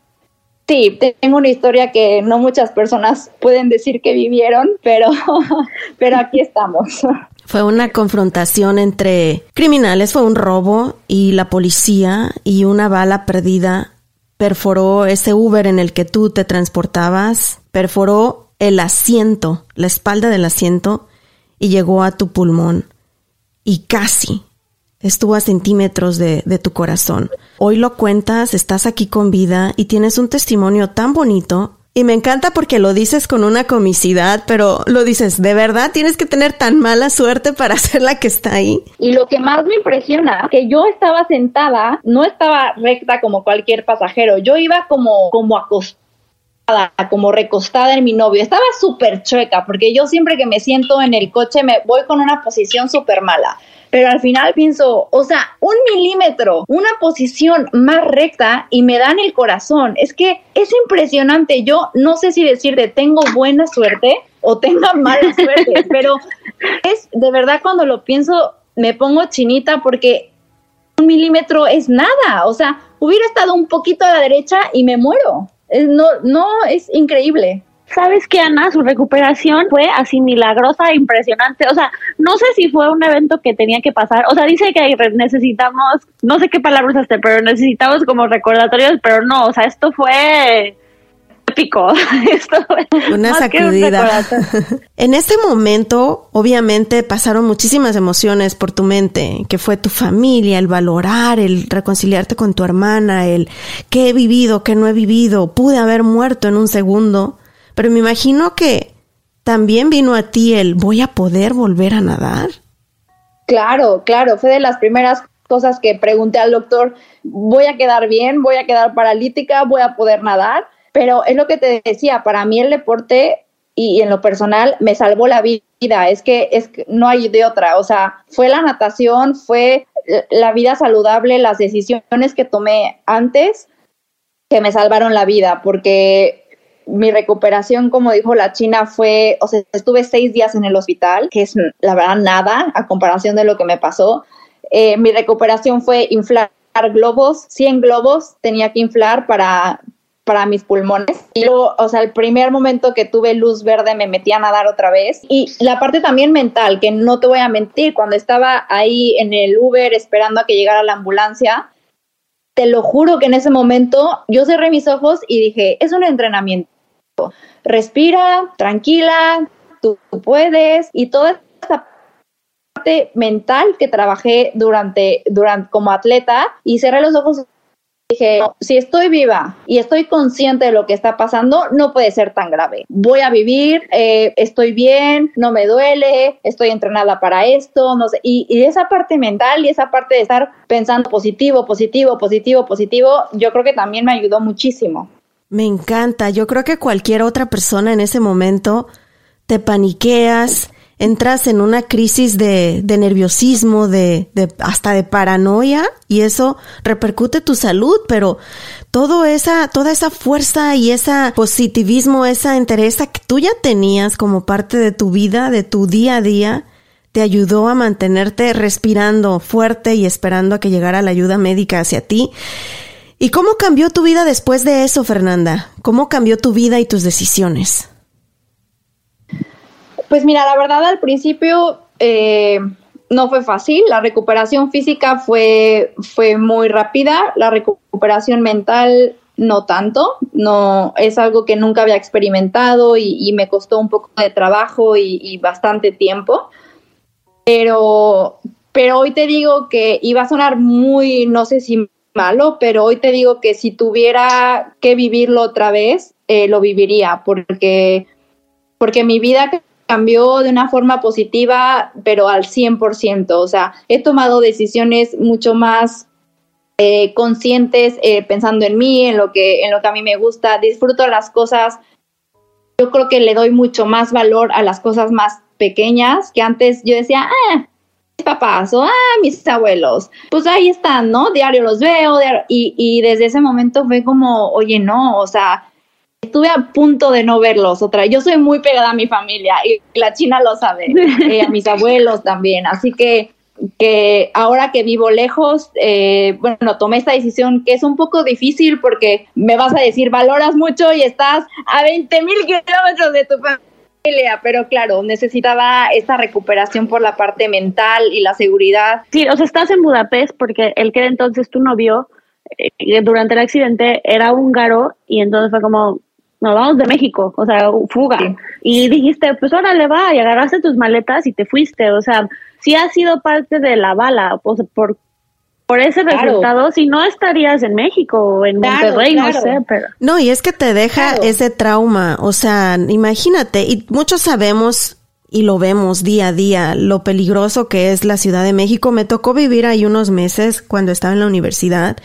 C: sí, tengo una historia que no muchas personas pueden decir que vivieron, pero, *laughs* pero aquí estamos.
A: Fue una confrontación entre criminales, fue un robo y la policía y una bala perdida perforó ese Uber en el que tú te transportabas, perforó el asiento, la espalda del asiento y llegó a tu pulmón y casi estuvo a centímetros de, de, tu corazón. Hoy lo cuentas, estás aquí con vida y tienes un testimonio tan bonito. Y me encanta porque lo dices con una comicidad, pero lo dices, ¿de verdad tienes que tener tan mala suerte para *laughs* ser la que está ahí?
C: Y lo que más me impresiona, que yo estaba sentada, no estaba recta como cualquier pasajero, yo iba como, como acostada como recostada en mi novio. Estaba súper chueca porque yo siempre que me siento en el coche me voy con una posición súper mala. Pero al final pienso, o sea, un milímetro, una posición más recta y me dan el corazón. Es que es impresionante. Yo no sé si decirte tengo buena suerte o tenga mala *laughs* suerte, pero es de verdad cuando lo pienso me pongo chinita porque un milímetro es nada. O sea, hubiera estado un poquito a la derecha y me muero. No, no, es increíble.
B: ¿Sabes qué, Ana? Su recuperación fue así milagrosa, impresionante. O sea, no sé si fue un evento que tenía que pasar. O sea, dice que necesitamos, no sé qué palabras usaste, pero necesitamos como recordatorios, pero no, o sea, esto fue épico. *laughs* Esto
A: una sacudida. *laughs* en este momento, obviamente, pasaron muchísimas emociones por tu mente, que fue tu familia, el valorar, el reconciliarte con tu hermana, el qué he vivido, qué no he vivido, pude haber muerto en un segundo. Pero me imagino que también vino a ti el voy a poder volver a nadar.
C: Claro, claro, fue de las primeras cosas que pregunté al doctor, voy a quedar bien, voy a quedar paralítica, voy a poder nadar, pero es lo que te decía, para mí el deporte y, en lo personal me salvó la vida, es que es que no hay de otra, o sea, fue la natación, fue la vida saludable, las decisiones que tomé antes que me salvaron la vida, porque mi recuperación, como dijo la China, fue, o sea, estuve seis días en el hospital, que es la verdad nada a comparación de lo que me pasó. Eh, mi recuperación fue inflar globos, 100 globos tenía que inflar para, para mis pulmones. Y luego, o sea, el primer momento que tuve luz verde me metí a nadar otra vez. Y la parte también mental, que no te voy a mentir, cuando estaba ahí en el Uber esperando a que llegara la ambulancia, te lo juro que en ese momento yo cerré mis ojos y dije, es un entrenamiento Respira, tranquila, tú puedes y toda esa parte mental que trabajé durante, durante como atleta y cerré los ojos dije, si estoy viva y estoy consciente de lo que está pasando, no puede ser tan grave. Voy a vivir, eh, estoy bien, no me duele, estoy entrenada para esto, no sé. Y, y, esa parte mental y esa parte de estar pensando positivo, positivo, positivo, positivo, yo creo que también me ayudó muchísimo.
A: Me encanta. Yo creo que cualquier otra persona en ese momento te paniqueas, entras en una crisis de, de nerviosismo, de, de, hasta de paranoia, y eso repercute tu salud, pero todo esa, toda esa fuerza y ese positivismo, esa interés que tú ya tenías como parte de tu vida, de tu día a día, te ayudó a mantenerte respirando fuerte y esperando a que llegara la ayuda médica hacia ti. ¿Y cómo cambió tu vida después de eso, Fernanda? ¿Cómo cambió tu vida y tus decisiones?
C: Pues mira, la verdad al principio eh, no fue fácil. La recuperación física fue, fue muy rápida. La recuperación mental no tanto. No es algo que nunca había experimentado y, me costó un poco de trabajo y, bastante tiempo. Pero, pero hoy te digo que iba a sonar muy, no sé si malo, pero hoy te digo que si tuviera que vivirlo otra vez, eh, lo viviría, porque, porque mi vida cambió de una forma positiva, pero al 100%. O sea, he tomado decisiones mucho más eh, conscientes, eh, pensando en mí, en lo, que, en lo que a mí me gusta, disfruto las cosas. Yo creo que le doy mucho más valor a las cosas más pequeñas, que antes yo decía, ah, papás o ah, mis abuelos, pues ahí están, ¿no? Diario los veo y, y desde ese momento fue como, oye, no, o sea, estuve a punto de no verlos otra. Yo soy muy pegada a mi familia y la China lo sabe, *laughs* eh, a mis abuelos también, así que que ahora que vivo lejos, eh, bueno, tomé esta decisión que es un poco difícil porque me vas a decir, valoras mucho y estás a 20 mil kilómetros de tu familia pero claro, necesitaba esta recuperación por la parte mental y la seguridad.
B: Sí, o sea, estás en Budapest porque el que entonces tu novio, eh, durante el accidente, era húngaro y entonces fue como, nos vamos de México, o sea, fuga. Y dijiste, pues órale, va, y agarraste tus maletas y te fuiste, o sea, sí ha sido parte de la bala, o sea, por por ese resultado, si no estarías en México o en Monterrey, no sé, pero.
A: No, y es que te deja ese trauma, o sea, imagínate, y muchos sabemos y lo vemos día a día, lo peligroso que es la Ciudad de México. Me tocó vivir ahí unos meses cuando estaba en la universidad.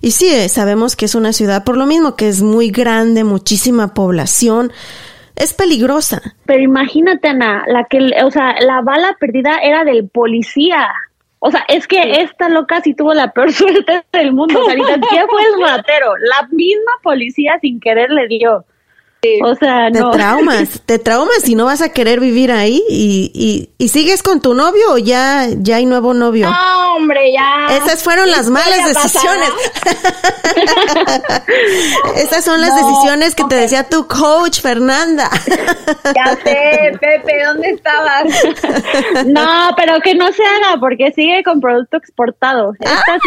A: Y sí, eh, sabemos que es una ciudad, por lo mismo que es muy grande, muchísima población, es peligrosa.
B: Pero imagínate, Ana, la que, o sea, la bala perdida era del policía. O sea, es que esta loca sí tuvo la peor *laughs* suerte del mundo. O sea, ¿quién fue el ratero? La misma policía sin querer le dio. O sea, no.
A: Te traumas, te traumas y no vas a querer vivir ahí y, y, y sigues con tu novio o ya, ya hay nuevo novio.
C: No, hombre, ya.
A: Esas fueron las malas decisiones. *laughs* Esas son las decisiones que te decía tu coach, Fernanda. *laughs*
C: ya sé, Pepe, ¿dónde estabas? *laughs*
B: no, pero que no se haga porque sigue con producto exportado. Esta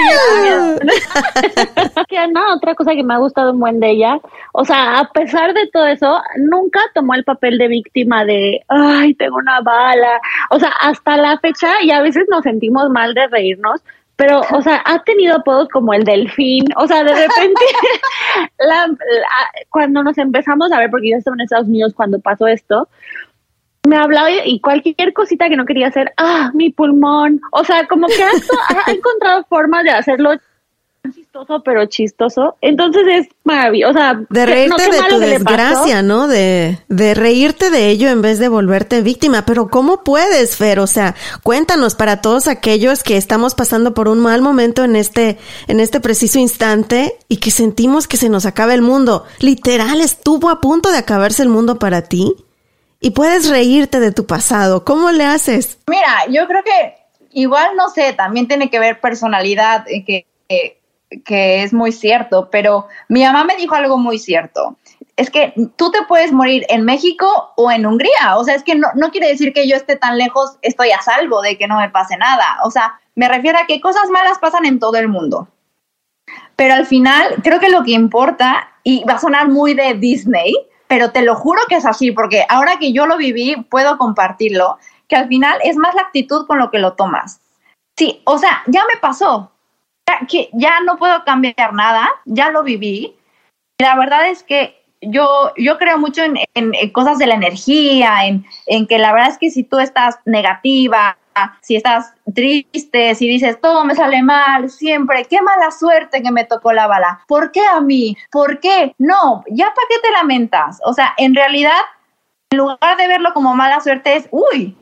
B: ah. no, otra cosa que me ha gustado un buen de ella, o sea, a pesar de todo eso, nunca tomó el papel de víctima de, ay, tengo una bala. O sea, hasta la fecha, y a veces nos sentimos mal de reírnos, pero, o sea, ha tenido apodos como el delfín, o sea, de repente, *laughs* cuando nos empezamos a ver, porque yo estaba en Estados Unidos cuando pasó esto, me hablaba y cualquier cosita que no quería hacer, ah, mi pulmón, o sea, como que ha encontrado formas de hacerlo chistoso, pero chistoso. Entonces es maravilloso. O sea,
A: de reírte de tu desgracia, ¿no? De, de reírte de ello en vez de volverte víctima. Pero ¿cómo puedes, Fer? O sea, cuéntanos para todos aquellos que estamos pasando por un mal momento en este, en este preciso instante y que sentimos que se nos acaba el mundo. Literal, estuvo a punto de acabarse el mundo para ti. Y puedes reírte de tu pasado. ¿Cómo le haces?
C: Mira, yo creo que igual, no sé, también tiene que ver personalidad, eh, que que es muy cierto, pero mi mamá me dijo algo muy cierto. Es que tú te puedes morir en México o en Hungría. O sea, es que no, no quiere decir que yo esté tan lejos, estoy a salvo de que no me pase nada. O sea, me refiero a que cosas malas pasan en todo el mundo. Pero al final, creo que lo que importa, y va a sonar muy de Disney, pero te lo juro que es así, porque ahora que yo lo viví, puedo compartirlo, que al final es más la actitud con lo que lo tomas. Sí, o sea, ya me pasó, que ya no puedo cambiar nada, ya lo viví. La verdad es que yo, yo creo mucho en, cosas de la energía, en, en, que la verdad es que si tú estás negativa, si estás triste, si dices todo me sale mal, siempre, qué mala suerte que me tocó la bala. ¿Por qué a mí? ¿Por qué? No, ya para qué te lamentas. O sea, en realidad, en lugar de verlo como mala suerte, es, uy,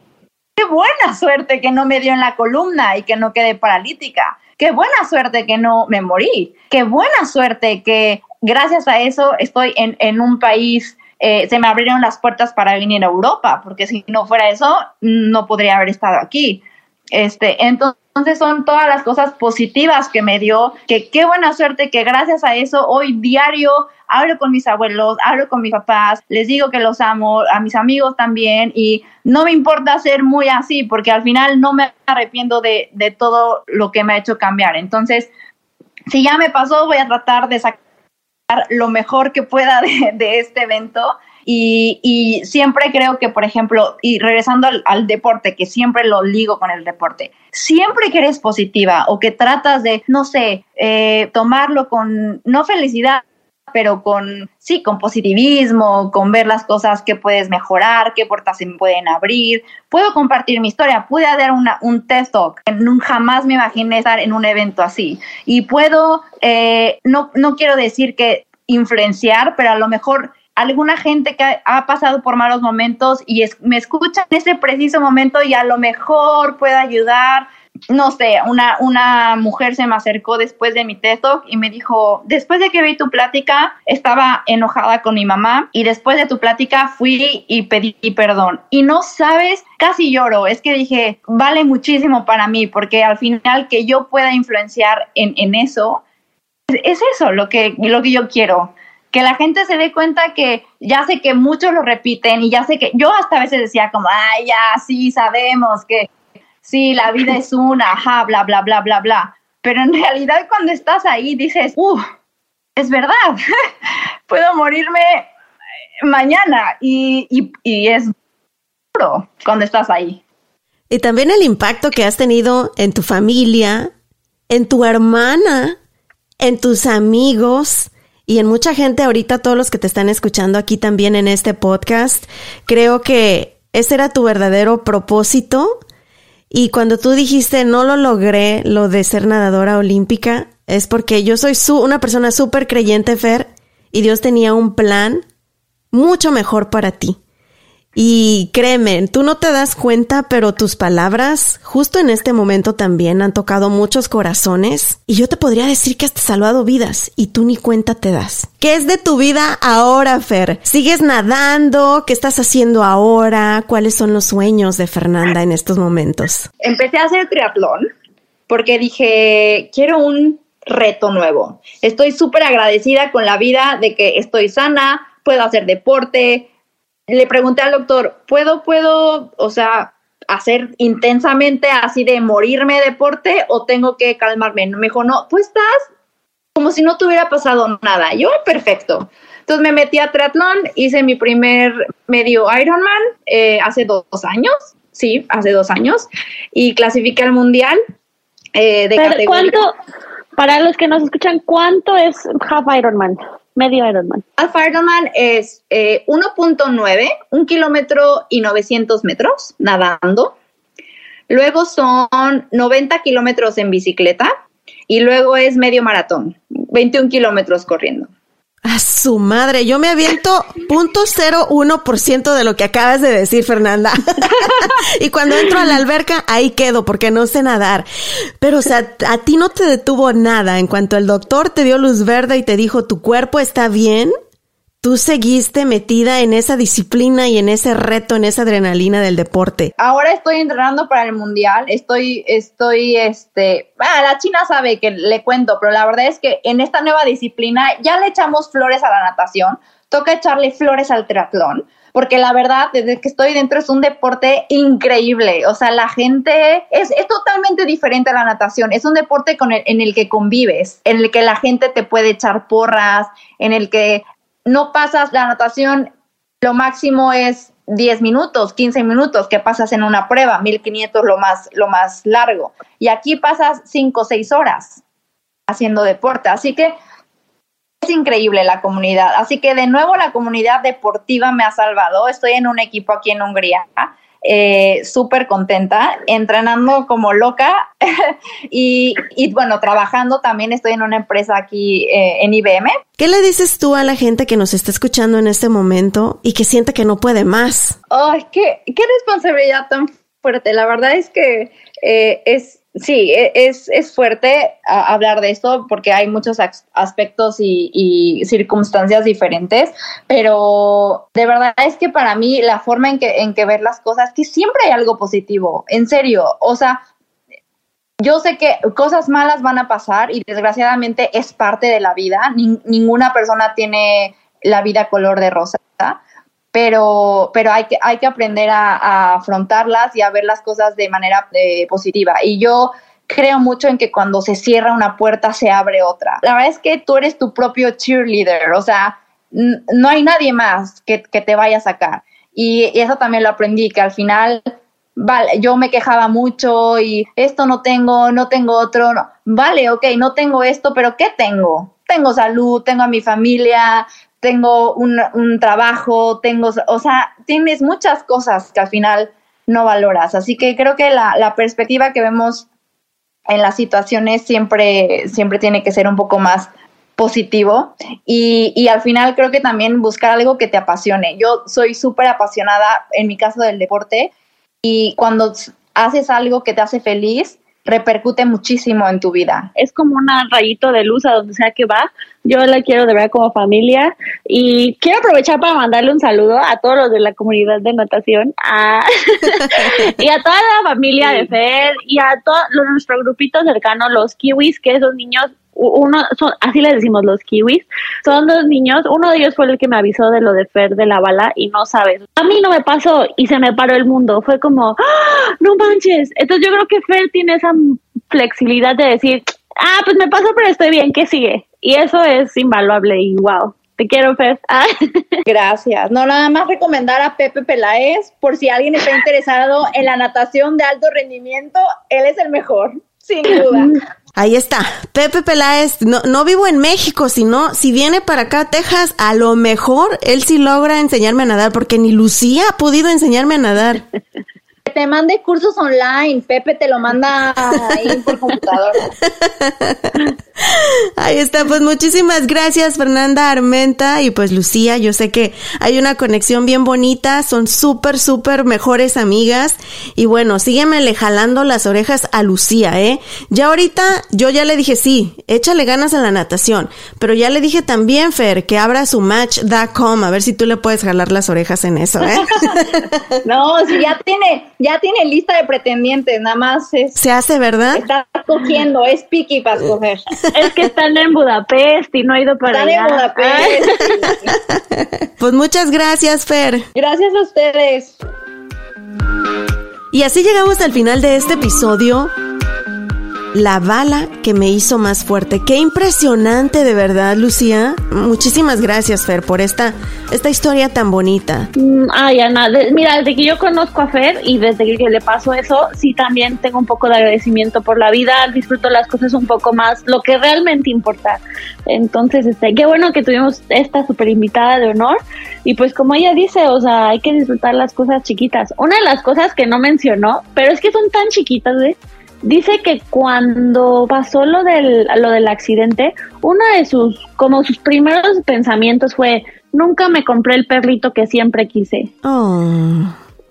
C: qué buena suerte que no me dio en la columna y que no quedé paralítica qué buena suerte que no me morí, qué buena suerte que gracias a eso estoy en, un país, eh, se me abrieron las puertas para venir a Europa, porque si no fuera eso, no podría haber estado aquí. Este, entonces son todas las cosas positivas que me dio, que qué buena suerte que gracias a eso hoy diario hablo con mis abuelos, hablo con mis papás, les digo que los amo, a mis amigos también, y no me importa ser muy así, porque al final no me arrepiento de, de todo lo que me ha hecho cambiar. Entonces, si ya me pasó, voy a tratar de sacar lo mejor que pueda de, de este evento. Y, siempre creo que, por ejemplo, y regresando al, deporte, que siempre lo ligo con el deporte, siempre que eres positiva o que tratas de, no sé, eh, tomarlo con, no felicidad, pero con, sí, con positivismo, con ver las cosas que puedes mejorar, qué puertas se pueden abrir. Puedo compartir mi historia, pude dar una, un test talk, jamás me imaginé estar en un evento así. Y puedo, eh, no, no quiero decir que influenciar, pero a lo mejor alguna gente que ha pasado por malos momentos y me escucha en ese preciso momento y a lo mejor puede ayudar. No sé, una, una mujer se me acercó después de mi TED Talk y me dijo, después de que vi tu plática, estaba enojada con mi mamá y después de tu plática fui y pedí perdón. Y no sabes, casi lloro, es que dije, vale muchísimo para mí porque al final que yo pueda influenciar en, en eso, es eso lo que, lo que yo quiero que la gente se dé cuenta que ya sé que muchos lo repiten y ya sé que yo hasta a veces decía como, ay, ya, sí, sabemos que sí, la vida es una, ajá, bla, bla, bla, bla, bla. Pero en realidad cuando estás ahí dices, uff, es verdad, *laughs* puedo morirme mañana y, y, y es duro cuando estás ahí.
A: Y también el impacto que has tenido en tu familia, en tu hermana, en tus amigos y en mucha gente ahorita, todos los que te están escuchando aquí también en este podcast. Creo que ese era tu verdadero propósito y cuando tú dijiste no lo logré, lo de ser nadadora olímpica, es porque yo soy su, una persona súper creyente, Fer, y Dios tenía un plan mucho mejor para ti. Y créeme, tú no te das cuenta, pero tus palabras justo en este momento también han tocado muchos corazones. Y yo te podría decir que has salvado vidas y tú ni cuenta te das. ¿Qué es de tu vida ahora, Fer? ¿Sigues nadando? ¿Qué estás haciendo ahora? ¿Cuáles son los sueños de Fernanda en estos momentos?
C: Empecé a hacer triatlón porque dije, quiero un reto nuevo. Estoy súper agradecida con la vida de que estoy sana, puedo hacer deporte, le pregunté al doctor, ¿puedo, puedo, o sea, hacer intensamente así de morirme de deporte o tengo que calmarme? Me dijo, no, tú estás como si no te hubiera pasado nada. Yo, perfecto. Entonces me metí a triatlón, hice mi primer medio Ironman eh, hace dos años, sí, hace dos años, y clasifiqué al mundial
B: eh, de categoría. ¿Cuánto, para los que nos escuchan, cuánto es Half Ironman? Medio Ironman.
C: Half Ironman es 1.9, eh, un kilómetro y 900 metros nadando. Luego son 90 kilómetros en bicicleta y luego es medio maratón, 21 kilómetros corriendo.
A: A su madre, yo me aviento .01% de lo que acabas de decir, Fernanda. *laughs* y cuando entro a la alberca, ahí quedo porque no sé nadar. Pero, o sea, a ti no te detuvo nada. En cuanto el doctor te dio luz verde y te dijo, tu cuerpo está bien, tú seguiste metida en esa disciplina y en ese reto, en esa adrenalina del deporte.
C: Ahora estoy entrenando para el mundial, estoy, estoy, este, ah, la China sabe que le cuento, pero la verdad es que en esta nueva disciplina ya le echamos flores a la natación, toca echarle flores al triatlón. Porque la verdad, desde que estoy dentro es un deporte increíble. O sea, la gente es, es totalmente diferente a la natación. Es un deporte con el, en el que convives, en el que la gente te puede echar porras, en el que no pasas la natación, lo máximo es 10 minutos, 15 minutos que pasas en una prueba, 1500 lo más, lo más largo. Y aquí pasas 5 o 6 horas haciendo deporte. Así que es increíble la comunidad. Así que de nuevo la comunidad deportiva me ha salvado. Estoy en un equipo aquí en Hungría eh, súper contenta, entrenando como loca *laughs* y, bueno, trabajando también. Estoy en una empresa aquí eh, en IBM.
A: ¿Qué le dices tú a la gente que nos está escuchando en este momento y que siente que no puede más?
C: Ay, qué, qué responsabilidad tan fuerte. La verdad es que eh, es Sí, e, es, es fuerte hablar de esto porque hay muchos aspectos y, circunstancias diferentes, pero de verdad es que para mí la forma en que, en que ver las cosas, que siempre hay algo positivo, en serio, o sea, yo sé que cosas malas van a pasar y desgraciadamente es parte de la vida, ninguna persona tiene la vida color de rosa, pero, pero hay, que, hay que aprender a, afrontarlas y a ver las cosas de manera eh, positiva. Y yo creo mucho en que cuando se cierra una puerta se abre otra. La verdad es que tú eres tu propio cheerleader, o sea, no hay nadie más que, que te vaya a sacar. Y, eso también lo aprendí, que al final vale, yo me quejaba mucho y esto no tengo, no tengo otro, no. vale, ok, no tengo esto, pero ¿qué tengo? Tengo salud, tengo a mi familia, tengo un, trabajo, tengo, o sea, tienes muchas cosas que al final no valoras. Así que creo que la, perspectiva que vemos en las situaciones siempre, siempre tiene que ser un poco más positivo y, y al final creo que también buscar algo que te apasione. Yo soy súper apasionada en mi caso del deporte y cuando haces algo que te hace feliz, repercute muchísimo en tu vida.
B: Es como un rayito de luz a donde sea que va. Yo la quiero de ver como familia y quiero aprovechar para mandarle un saludo a todos los de la comunidad de natación *laughs* y a toda la familia de Fer y a todos nuestro grupito cercano, los kiwis, que esos niños uno, son, así les decimos los kiwis, son dos niños, uno de ellos fue el que me avisó de lo de Fer de la bala y no sabes, a mí no me pasó y se me paró el mundo, fue como, ¡Ah! no manches, entonces yo creo que Fer tiene esa flexibilidad de decir, ah, pues me pasó pero estoy bien, ¿qué sigue? Y eso es invaluable y wow. Te quiero, Fer. *laughs* Ah.
C: Gracias. No, nada más recomendar a Pepe Peláez por si alguien está interesado en la natación de alto rendimiento, él es el mejor, sin duda. *laughs*
A: Ahí está, Pepe Peláez, no, no vivo en México, sino si viene para acá a Texas, a lo mejor él sí logra enseñarme a nadar, porque ni Lucía ha podido enseñarme a nadar. *laughs*
C: te mande cursos online. Pepe te lo manda ahí por computadora. *laughs*
A: Ahí está, pues muchísimas gracias Fernanda Armenta y pues Lucía, yo sé que hay una conexión bien bonita, son súper, súper mejores amigas y bueno, sígueme jalando las orejas a Lucía, ¿eh? Ya ahorita yo ya le dije sí, échale ganas a la natación, pero ya le dije también, Fer, que abra su match.com, a ver si tú le puedes jalar las orejas en eso, ¿eh? *laughs*
C: no, si ya tiene, ya tiene lista de pretendientes, nada más es...
A: Se hace, ¿verdad?
C: Está cogiendo, es piqui para escoger. *laughs*
B: Es que están en Budapest y no ha ido para
C: Están
B: allá.
C: en Budapest.
A: Pues muchas gracias, Fer.
C: Gracias a ustedes.
A: Y así llegamos al final de este episodio. La bala que me hizo más fuerte. Qué impresionante, de verdad, Lucía. Muchísimas gracias, Fer, por esta, esta historia tan bonita.
B: Mm, Ay, Ana, mira, desde que yo conozco a Fer y desde que le pasó eso, sí también tengo un poco de agradecimiento por la vida, disfruto las cosas un poco más, lo que realmente importa. Entonces, este, qué bueno que tuvimos esta super invitada de honor y pues como ella dice, o sea, hay que disfrutar las cosas chiquitas. Una de las cosas que no mencionó, pero es que son tan chiquitas, ¿eh? Dice que cuando pasó lo del, lo del accidente, uno de sus, como sus primeros pensamientos fue, nunca me compré el perrito que siempre quise.
A: Oh.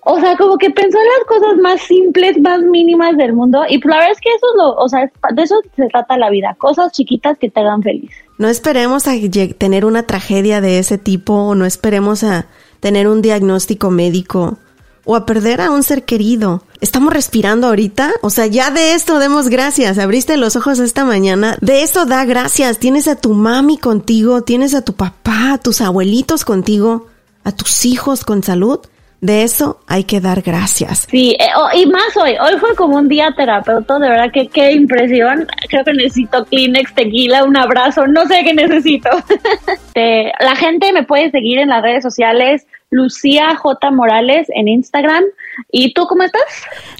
B: O sea, como que pensó en las cosas más simples, más mínimas del mundo. Y la verdad es que eso es lo, o sea, de eso se trata la vida. Cosas chiquitas que te hagan feliz.
A: No esperemos a tener una tragedia de ese tipo, o no esperemos a tener un diagnóstico médico o a perder a un ser querido. Estamos respirando ahorita, o sea, ya de esto demos gracias. Abriste los ojos esta mañana, de eso da gracias. Tienes a tu mami contigo, tienes a tu papá, a tus abuelitos contigo, a tus hijos con salud. De eso hay que dar gracias.
B: Sí, eh, oh, y más hoy. Hoy fue como un día terapeuta, de verdad que qué impresión. Creo que necesito Kleenex, tequila, un abrazo, no sé qué necesito. *laughs* La gente me puede seguir en las redes sociales, Lucía J. Morales en Instagram. ¿Y tú cómo estás?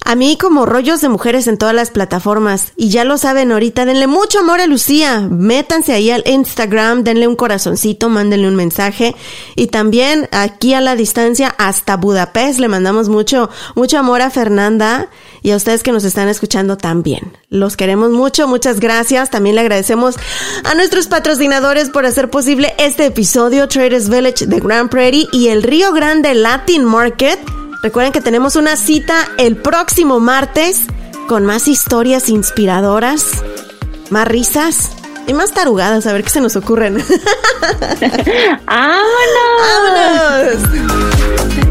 A: A mí como rollos de mujeres en todas las plataformas. Y ya lo saben ahorita, denle mucho amor a Lucía. Métanse ahí al Instagram, denle un corazoncito, mándenle un mensaje. Y también aquí a la distancia hasta Budapest le mandamos mucho, mucho amor a Fernanda y a ustedes que nos están escuchando también. Los queremos mucho, muchas gracias. También le agradecemos a nuestros patrocinadores por hacer posible este episodio, Traders Village de Grand Prairie y el Río Grande Latin Market. Recuerden que tenemos una cita el próximo martes con más historias inspiradoras, más risas y más tarugadas. A ver qué se nos ocurren. *laughs* *laughs*
B: ¡Vámonos!
A: ¡Vámonos!